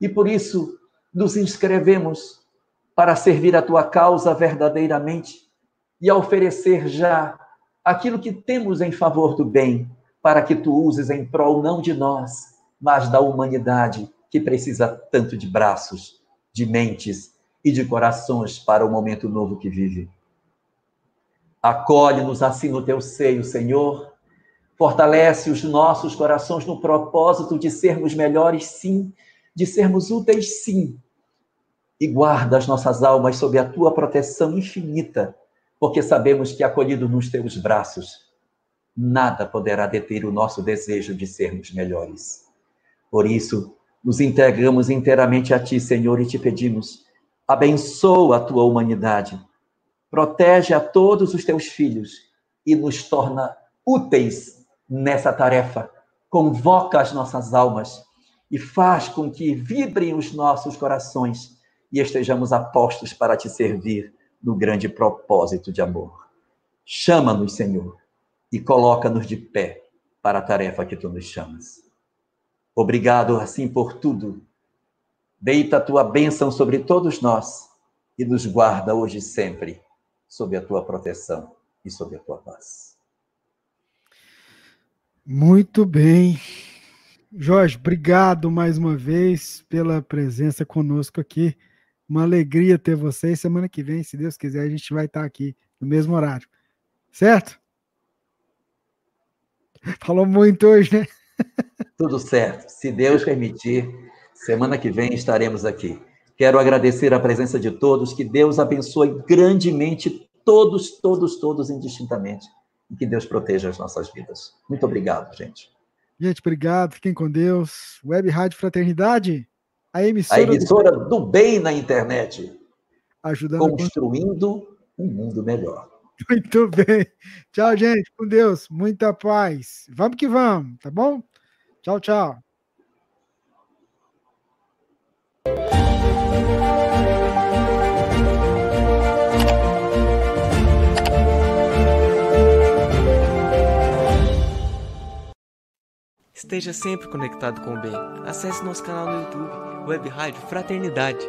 e por isso nos inscrevemos para servir a tua causa verdadeiramente e oferecer já aquilo que temos em favor do bem, para que tu uses em prol não de nós, mas da humanidade que precisa tanto de braços, de mentes e de corações para o momento novo que vive. Acolhe-nos assim no teu seio, Senhor. Fortalece os nossos corações no propósito de sermos melhores, sim, de sermos úteis, sim, e guarda as nossas almas sob a tua proteção infinita, porque sabemos que, acolhido nos teus braços, nada poderá deter o nosso desejo de sermos melhores. Por isso, nos entregamos inteiramente a ti, Senhor, e te pedimos: abençoa a tua humanidade, protege a todos os teus filhos e nos torna úteis nessa tarefa. Convoca as nossas almas e faz com que vibrem os nossos corações e estejamos apostos para te servir no grande propósito de amor. Chama-nos, Senhor, e coloca-nos de pé para a tarefa que tu nos chamas. Obrigado, assim, por tudo. Deita a tua bênção sobre todos nós e nos guarda hoje e sempre sob a tua proteção e sob a tua paz. Muito bem. Jorge, obrigado mais uma vez pela presença conosco aqui. Uma alegria ter vocês. Semana que vem, se Deus quiser, a gente vai estar aqui no mesmo horário. Certo? Falou muito hoje, né? Tudo certo. Se Deus permitir, semana que vem estaremos aqui. Quero agradecer a presença de todos. Que Deus abençoe grandemente todos, todos, todos indistintamente. E que Deus proteja as nossas vidas. Muito obrigado, gente. Gente, obrigado. Fiquem com Deus. Web Rádio Fraternidade. A emissora, a emissora do... do... bem na internet. Ajudando construindo a... um mundo melhor. Muito bem. Tchau, gente. Com Deus. Muita paz. Vamos que vamos, tá bom? Tchau, tchau. Esteja sempre conectado com o bem. Acesse nosso canal no YouTube Web Rádio Fraternidade.